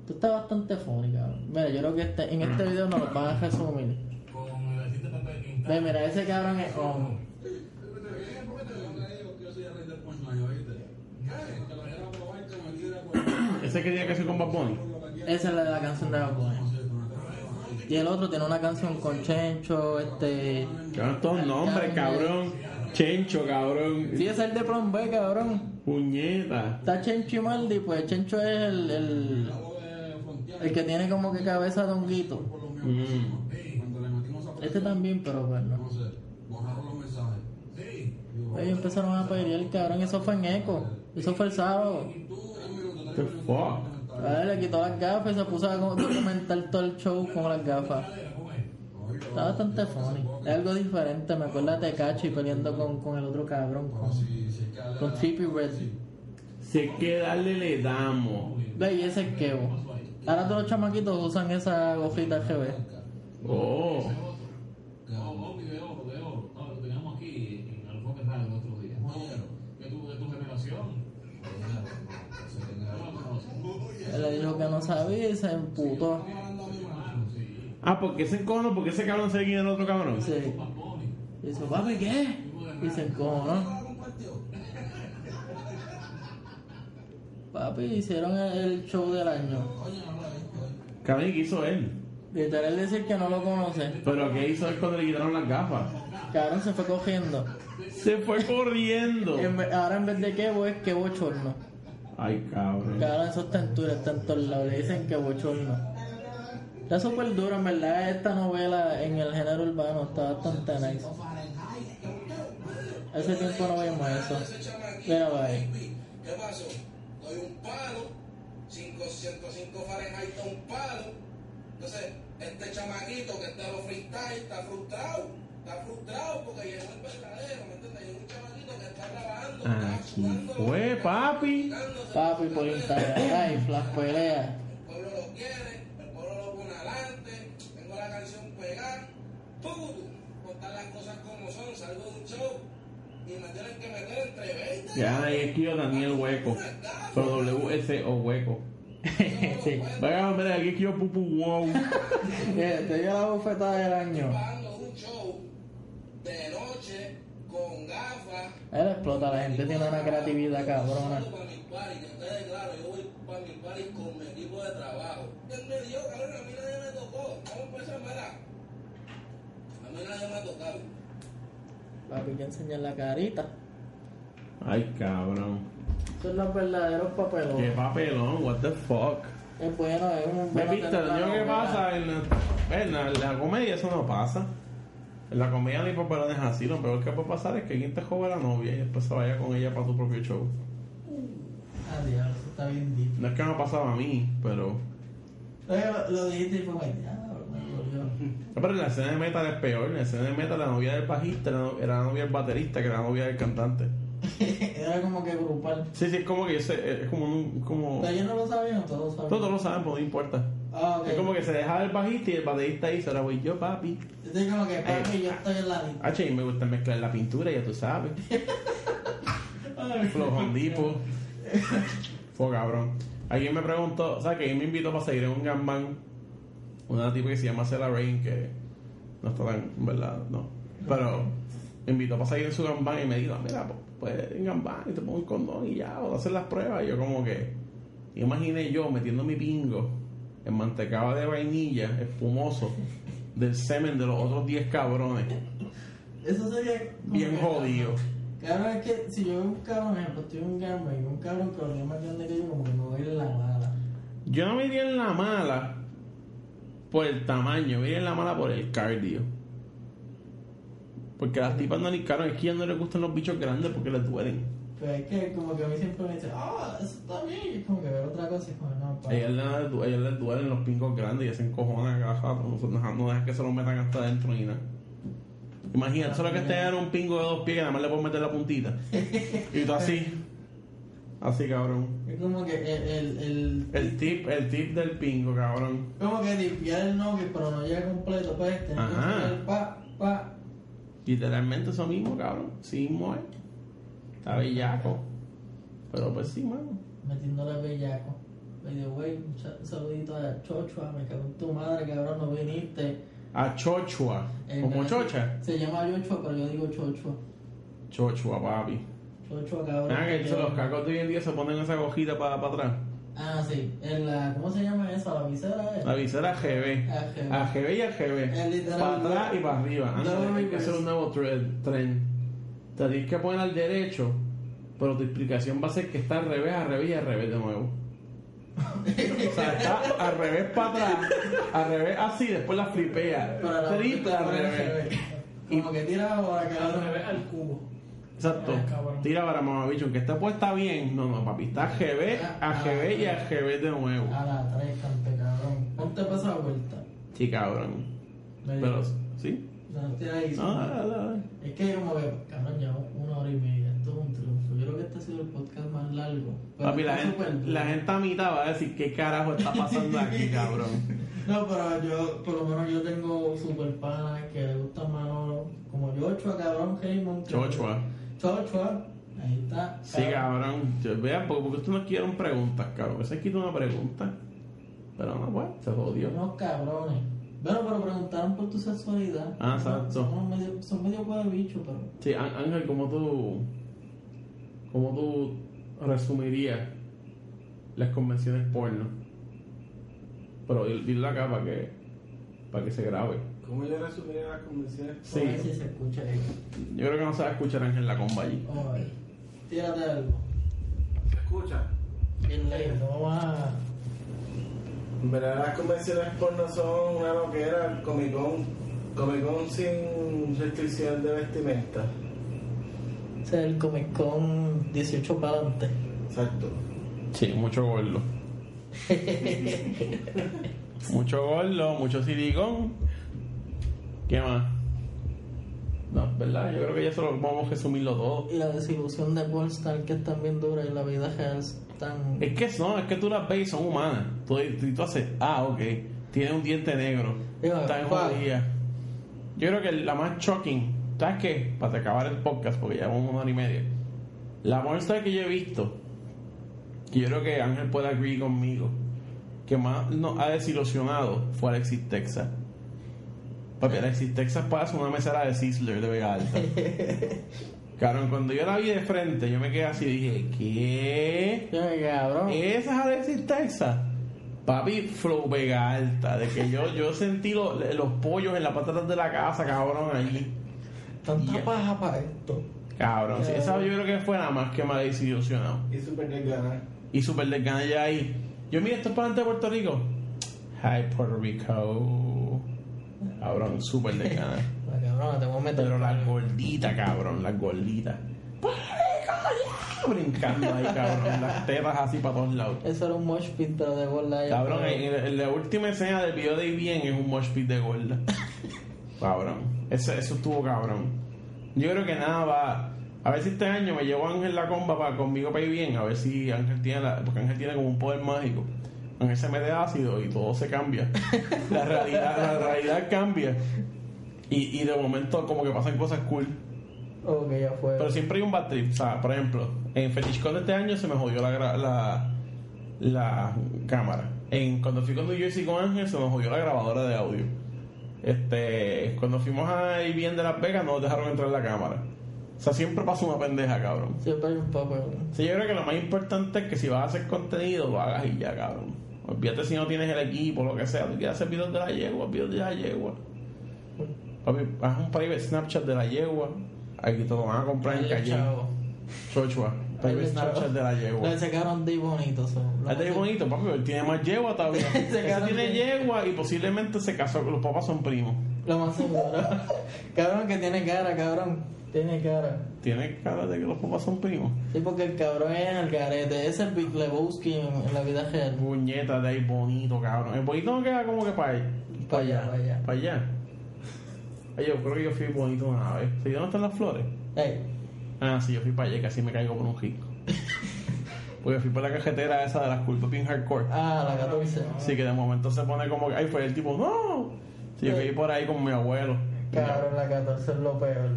Esto está bastante funny, cabrón. Mira, yo creo que este, en este video nos lo van a resumir. Ve, mira, ese cabrón es Omi. Que tiene canción con Bad Bunny? Esa es la de la canción de Bad Bunny. Y el otro tiene una canción con Chencho, este... Cabrón, todos nombres, cabrón. Chencho, cabrón. Sí, es el de Plan B, cabrón. Puñeta. Está Chencho y Maldi, pues Chencho es el, el, el que tiene como que cabeza de honguito. Mm. Este también, pero bueno. Ellos empezaron a pedir, cabrón, eso fue en eco. Eso fue el sábado. The fuck? A ver, le quitó las gafas y se puso a documentar todo el show con las gafas. Está bastante funny. Es algo diferente, me acuerdo de Tecachi peleando con, con el otro cabrón, con, con Trippy Red. Sé que darle le damos. Ve, y ese es. Ahora todos los chamaquitos usan esa gofita GB. Oh. No, no, video, video. No, lo teníamos aquí en Alfonso Radio el otro día. De tu, de tu generación. No lo que no sabía y se emputó. Ah, porque ese encono, porque ese cabrón se quién el otro cabrón. Sí. Y dice, papi, ¿qué? Y se encojonó. Papi, hicieron el, show del año. Cabrón, ¿y qué hizo él? Literal decir que no lo conoce. Pero ¿qué hizo él cuando le quitaron las gafas? Cabrón se fue cogiendo. Se fue corriendo. En ahora en vez de que es que bochorno. Ay, cabrón. Cabrón, esos tenturas están en todos lados. Le dicen que bochorno. Está súper duro, en verdad. Esta novela en el género urbano está bastante nice. Hace tiempo no vemos eso. Mira, bye. ¿Qué pasó? Doy un palo, 505 Fahrenheit da un palo. Entonces, este chamaquito que está en los freestyle está frustrado. Está frustrado porque llegó el verdadero, ¿me entiendes? Llegó un chamaquito Aquí fue, papi. Papi por Instagram Live, las peleas. El pueblo lo quiere, el pueblo lo pone adelante. Tengo la canción pegada. ¡Pum! Contar las cosas como son, salgo de un show y me tienen que meter entre 20. Ya ahí escribió Daniel Hueco. Pero W-S-O Hueco. sí. Venga, hombre, aquí escribió Pupu Wow. Eh, Te dio la bofetada del año. Pagando un show de noche con gafas. Él explota, la gente tiene una creatividad cabrona. Para mi party, que ustedes, claro, yo voy para mi party con mi equipo de trabajo. Él me dio, cabrón, a mí nadie me tocó. Vamos a empezar, mira. A mí nadie me ha tocado. Papi, que enseñar la carita. Ay, cabrón. Son los verdaderos Qué papelones. papelón, what the fuck. Es bueno, es un ¿Me bueno viste? Yo novela. pasa en la, en la, en la comedia eso no pasa. La comedia ni papelones así, lo peor que puede pasar es que alguien te joda la novia y después se vaya con ella para tu propio show. Ah, diablo, eso está bien difícil. No es que me pasaba a mí, pero... Eh, Lo dijiste y fue. No, Pero en la escena de metal es peor. En la escena de metal la novia del bajista era, no- la novia del baterista que era la novia del cantante. Era como que grupal. Sí, sí, es como que ese- es como un... Como... Pero ellos no lo sabían, todos lo sabían. Todos lo saben, pero no importa. Ah. Es como que se dejaba el bajista y el baterista ahí, ahora voy yo, papi. Yo estoy como que, papi, yo estoy en la lista. H, y me gusta mezclar la pintura, ya tú sabes. Tipo. Fue cabrón. Alguien me preguntó, o sea, que me invitó para seguir en un gambán. Una tipo que se llama Cela Rain, que no está tan, verdad, no. Pero me invitó para seguir en su gambán y me dijo, mira, pues, en gambán y te pongo el condón y ya, o hacer las pruebas. Y yo como que, imaginé yo metiendo mi pingo en mantecado de vainilla, espumoso, del semen de los otros 10 cabrones. Eso sería. Bien jodido. Claro, es que si yo veo un cabrón, ejemplo, estoy un gamba y un cabrón que es más grande que yo, como que me voy a ir en la mala. Yo no me iría en la mala por el tamaño, me iría en la mala por el cardio. Porque las tipas no ni caro, es que a ellas no les gustan los bichos grandes porque les duelen. Pero es que como que a mí siempre me dicen, ah, eso está bien. Y es como que veo otra cosa y como, no, A pa. ellas, les, ellas les duelen los pingos grandes y se encojonan cada rato. No, no, dejan que se los metan hasta adentro ni nada. Imagínate, solo que este era un pingo de dos pies que nada más le puedes meter la puntita. Y tú así. Así, cabrón. Es como que el, el, el, El tip, el tip del pingo, cabrón. como que limpiar el novio, pero no llega completo, pues, que Ajá. hacer pa, pa. Literalmente eso mismo, cabrón. Sí mismo es. Está bellaco. Pero pues sí, mano. metiéndole bellaco. The way, un sa- un saludito a Chochua, me cago en tu madre, cabrón, no viniste. A Chochua. Eh, Como chocha. Se llama Chochua, pero yo digo Chochua. Chochua, papi. Chochua, cabrón. Mira que los cacos de hoy en día se ponen esa cojita para atrás. Ah, sí. En la, ¿Cómo se llama eso? ¿La visera? eh? La visera AGB. AGB. AGB y AGB. Para atrás y para arriba. Ah, Double hay que hacer un nuevo tre- tren. Te tienes que poner al derecho, pero tu explicación va a ser que está al revés, al revés y al revés de nuevo. o sea, está al revés para atrás, al revés así, después la flipea. La Triple al revés. Como que tira para Al acá. revés al cubo. Exacto. Ay. Tira para mamabicho. Aunque esta puesta bien. No, no, papi. Está AGB, AGB y AGB de nuevo. A la tres, cante, cabrón. Ponte para esa vuelta. Sí, cabrón. Pero. ¿sí? No, ahí. No. Es que como que, cabrón, ya una hora y media. Esto es un triunfo. Yo creo que este ha sido el podcast más largo. Pero Papi, la gente, la gente a mitad va a decir qué carajo está pasando aquí, cabrón. No, pero yo, por lo menos yo tengo super panas que le gustan Manolo. Como Joshua, cabrón, que- Chochua. Chochua. Ahí está. Sí, cabrón. Vean, porque, porque ustedes no quieren preguntas, cabrón. Ese quita una pregunta. Pero no, pues, se jodió. Unos cabrones. Bueno, pero preguntaron por tu sexualidad. Ah, exacto. Son, medio, son medio de bicho, pero. Sí, Ángel, ¿cómo tú, cómo tú resumirías las convenciones porno? Pero dil- dile acá para que, para que se grabe. ¿Cómo yo resumiría las convenciones? Sí. A ver si se escucha ahí. Yo creo que no se va a escuchar Ángel la comba allí. Ay, tírate algo. ¿Se escucha? Bien lento, vamos a. En verdad las convenciones porno son una loquera, Comic Con, Comic Con sin restricción de vestimenta. Ese es el Comic Con 18 para adelante. Exacto. Sí, mucho gordo. mucho gordo, mucho silicón. ¿Qué más? No, ¿verdad? Yo creo que ya solo vamos a resumirlo todo. Y la desilusión de Polestar que es también dura y la vida es tan. Es que no, es que tú las ves y son humanas. Tú, y tú haces, ah, ok, tiene un diente negro. Está en jodida. Yo creo que la más shocking, ¿sabes qué? Para acabar el podcast, porque ya vamos una hora y media. La muestra que yo he visto, que yo creo que Ángel puede agree conmigo, que más nos ha desilusionado fue Alexis Texas. Papi, Alexis Texas pasa una mesera de Sizzler de Vega Alta. Cabrón, cuando yo la vi de frente, yo me quedé así y dije, ¿qué? Qué cabrón. Esa es Alexis Texas. Papi, flow Vega Alta. De que yo, yo sentí lo- los pollos en la patata de la casa, cabrón, allí. Tanta paja para esto. Cabrón, sí, esa yo creo que fue nada más que me ha desilusionado. Y super de ganar. Y super desgana ya ahí. Yo, mira, esto es para de Puerto Rico. Hi, Puerto Rico. Cabrón, súper desgana. La cabrona, te voy a meter. Pero la gordita, cabrón, la gordita. ¡Puerto Rico, yeah! Brincando ahí, cabrón. Las tetas así para todos lados. Eso era un mosh pit, pero de gorda. Cabrón, en, en la última escena del video de bien es un mosh pit de gorda. cabrón. Eso, eso estuvo cabrón. Yo creo que nada va. A ver si este año me llevo a Ángel la comba para conmigo para ir bien. A ver si Ángel tiene la, porque Ángel tiene como un poder mágico. Ángel se mete ácido y todo se cambia. la realidad, la realidad cambia. Y, y de momento como que pasan cosas cool. Ok, ya fue. Pero siempre hay un bad trip. O sea, por ejemplo, en FetishCon de este año se me jodió la, la, la cámara. En, cuando fui con New Jersey con Ángel se me jodió la grabadora de audio. Este, cuando fuimos a bien de Las Vegas no nos dejaron entrar la cámara. O sea, siempre pasa una pendeja, cabrón. Siempre hay un papel. Sí, yo creo que lo más importante es que si vas a hacer contenido, lo hagas y ya, cabrón. Olvídate si no tienes el equipo, lo que sea. Tú quieres hacer videos de la yegua, videos de la yegua. Papi, haz un private Snapchat de la yegua. Aquí te lo van a comprar en calle. Chochua. Private Snapchat de la Le yegua. sacaron de bonito. es más- bonito, papi, él tiene más yegua todavía. Casan tiene yegua y posiblemente se casó, los papás son primos. Lo más seguro. cabrón que tiene cara, cabrón. Tiene cara. Tiene cara de que los papás son primos. Sí, porque el cabrón es el garete. Es el Big Lebowski en, en la vida real. Puñeta de ahí bonito, cabrón. El bonito no queda como que para allá. Pa' allá, pa' allá. Para allá. Ay, yo creo que yo fui bonito una vez. ¿Sí, ¿Dónde están las flores? Ey, Ah, sí, yo fui para allá, casi me caigo por un rico. Porque fui por la cajetera esa de las culpas bien hardcore. ah, la 14. Así que de momento se pone como que, ay, fue el tipo, no. Sí, yo fui por ahí con mi abuelo. Cabrón, la 14 es lo peor.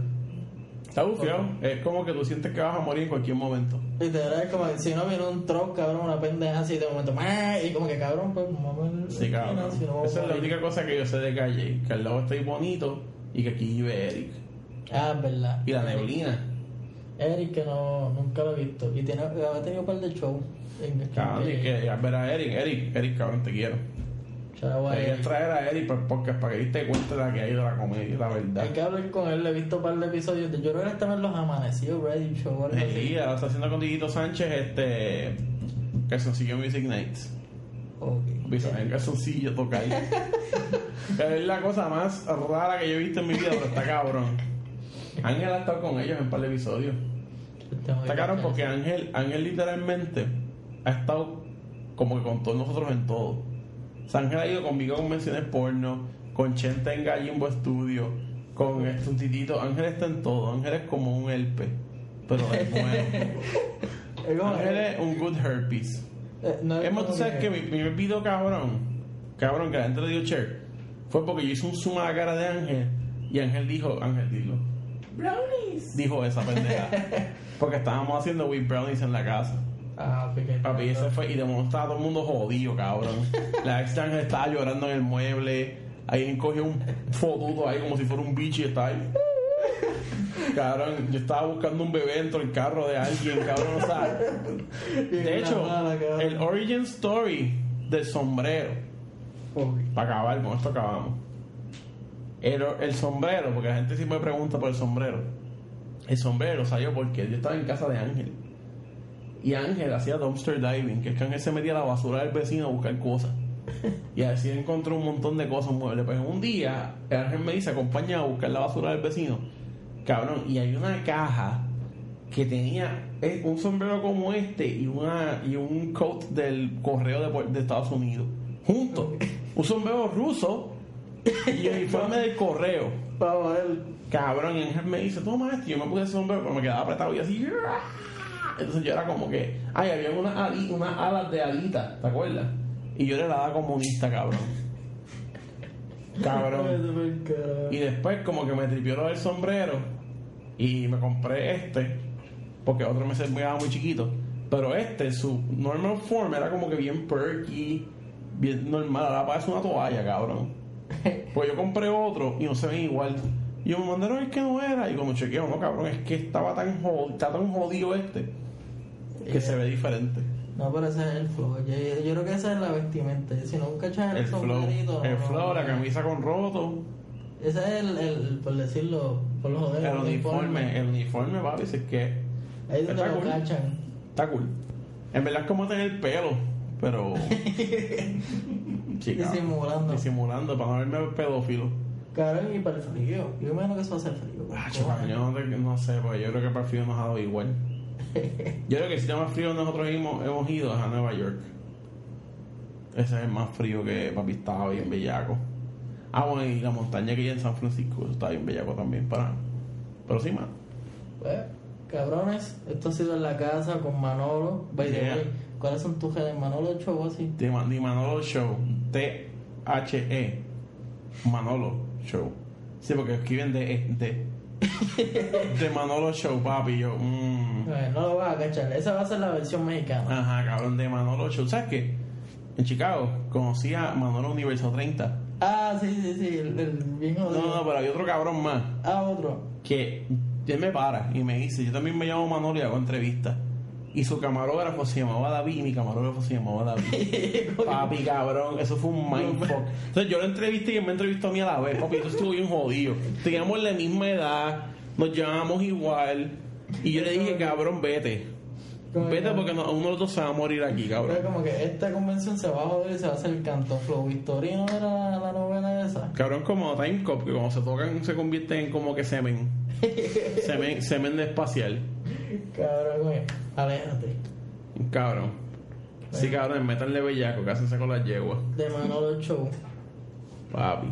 Está bufiado. Es como que tú sientes que vas a morir en cualquier momento. Literal, es como que si no viene un truck, cabrón, una pendeja así de momento, ¡ah! y como que cabrón, pues vamos. Sí, cabrón. si no Esa es la única cosa que yo sé de calle. Que al lado está ahí bonito y que aquí vive Eric. Ah, es verdad. Y la neblina. Eric, que no, nunca lo he visto. Y tiene, ha tenido un par de shows. En Cabrón, y que a ver a Eric, Eric, Eric, cabrón, te quiero. Chavo, traer a Eric por podcast para que te cuente la que hay de la comedia, la verdad. Hay que hablar con él, le he visto un par de episodios. de- Yo creo que estaba en los amanecidos, Ready Show. Sí, ahora está haciendo con Diguito Sánchez este. Calzoncillo Music Nights. Ok. En calzoncillo toca ahí. es la cosa más rara que yo he visto en mi vida, pero está cabrón. Ángel ha estado con ellos en un par de episodios. Tengo Está cabrón porque Ángel, Ángel literalmente ha estado como que con todos nosotros en todo. Ángel ha ido conmigo a convenciones porno, con Chente en Gallimbo Studio, con este, un titito. Ángel está en todo. Ángel es como un herpes, pero es bueno. Ángel es un good herpes. eh, no Es tú sabes que mi primer video cabrón, cabrón, que la gente le dio share, fue porque yo hice un zoom a la cara de Ángel y Ángel dijo, Ángel, dilo. Brownies. Dijo esa pendeja. porque estábamos haciendo wheat brownies en la casa. Ah, fíjate. Papi, y ese fue, y de momento estaba todo el mundo jodido, cabrón. La ex estaba llorando en el mueble. Ahí cogió un fotuto ahí como si fuera un bicho y estaba ahí. Cabrón, yo estaba buscando un bebé dentro del carro de alguien, cabrón, o sea. De hecho, el origin story del sombrero, Ok. para acabar, con esto acabamos. El, el sombrero, porque la gente siempre me pregunta por el sombrero. El sombrero salió porque yo estaba en casa de Ángel. Y Ángel hacía dumpster diving, que es que Ángel se metía a la basura del vecino a buscar cosas. Y así encontró un montón de cosas muebles. Pues un día, Ángel me dice, acompaña a buscar la basura del vecino. Cabrón, y hay una caja que tenía un sombrero como este y una y un coat del correo de, Estados Unidos. Juntos. Un sombrero ruso y el uniforme del correo. Vamos a ver. Cabrón, y Ángel me dice, toma esto. Y yo me puse ese sombrero, pero me quedaba apretado y así. Entonces yo era como que, ay, había unas, ali- unas alas de alita, ¿te acuerdas? Y yo era la ala comunista, cabrón. Cabrón. Y después como que me tripió lo del sombrero y me compré este, porque otro me servía muy chiquito. Pero este, su normal form era como que bien perky, bien normal. Ahora parece una toalla, cabrón. Pues yo compré otro y no se ven igual. Y yo me mandaron es que no era. Y cuando chequeo, no, cabrón, es que estaba tan jodido, está tan jodido este que se ve diferente. No, pero ese es el flow. Yo, yo creo que esa es la vestimenta. Si no, un cachas el, El flow, el no, flow, no, la camisa con roto, Ese es el, el, por decirlo, por los joder. el uniforme, el uniforme, papi, es que Ahí es donde está lo cool. cachan. Está cool. En verdad es como tener pelo, pero. Disimulando. Disimulando, para no verme pedófilo. Cabrón, y para el frío. Yo me imagino que eso va a ser frío. Ah, yo no, sé, porque yo creo que para el frío nos ha dado igual. Yo creo que si está más frío nosotros hemos, hemos ido es a Nueva York. Ese es el más frío que papi estaba bien bellaco. Ah, bueno, y la montaña que hay en San Francisco, eso está bien bellaco también para. Pero sí, man. Pues, cabrones, esto ha sido en la casa con Manolo. By Yeah. way, ¿cuáles son tus redes? Manolo Show así. Di Ma- Di Manolo Show. T-H-E. Manolo Show. Sí, porque escriben de E. De. De Manolo Show, papi. Yo, mm. Eh, no lo vas a cachar. Esa va a ser la versión mexicana. Ajá, cabrón, de Manolo Show. ¿Sabes qué? En Chicago conocí a Manolo Universo 30. Ah, sí, sí, sí. El, el bien no, no, pero hay otro cabrón más. Ah, otro. Que él me para y me dice: Yo también me llamo Manolo y hago entrevistas. Y su camarógrafo se llamaba David y mi camarógrafo se llamaba David. Papi, cabrón, eso fue un mindfuck. Entonces yo lo entrevisté y él me entrevistó a mí a la vez. Papi, eso estuvo bien jodido. Teníamos la misma edad, nos llamamos igual. Y yo le dije, cabrón, vete. Vete que- porque no- uno de los dos se va a morir aquí, cabrón. como que esta convención se va a joder y se va a hacer el canto flow. Victorino era la, la novela esa. Cabrón, como Time Cop, que cuando se tocan se convierten en como que semen. semen, semen de espacial. Cabrón, güey. Aléjate. Cabrón. Sí, cabrón, métanle bellaco, que hacen con las yeguas. De Manolo Show. Papi.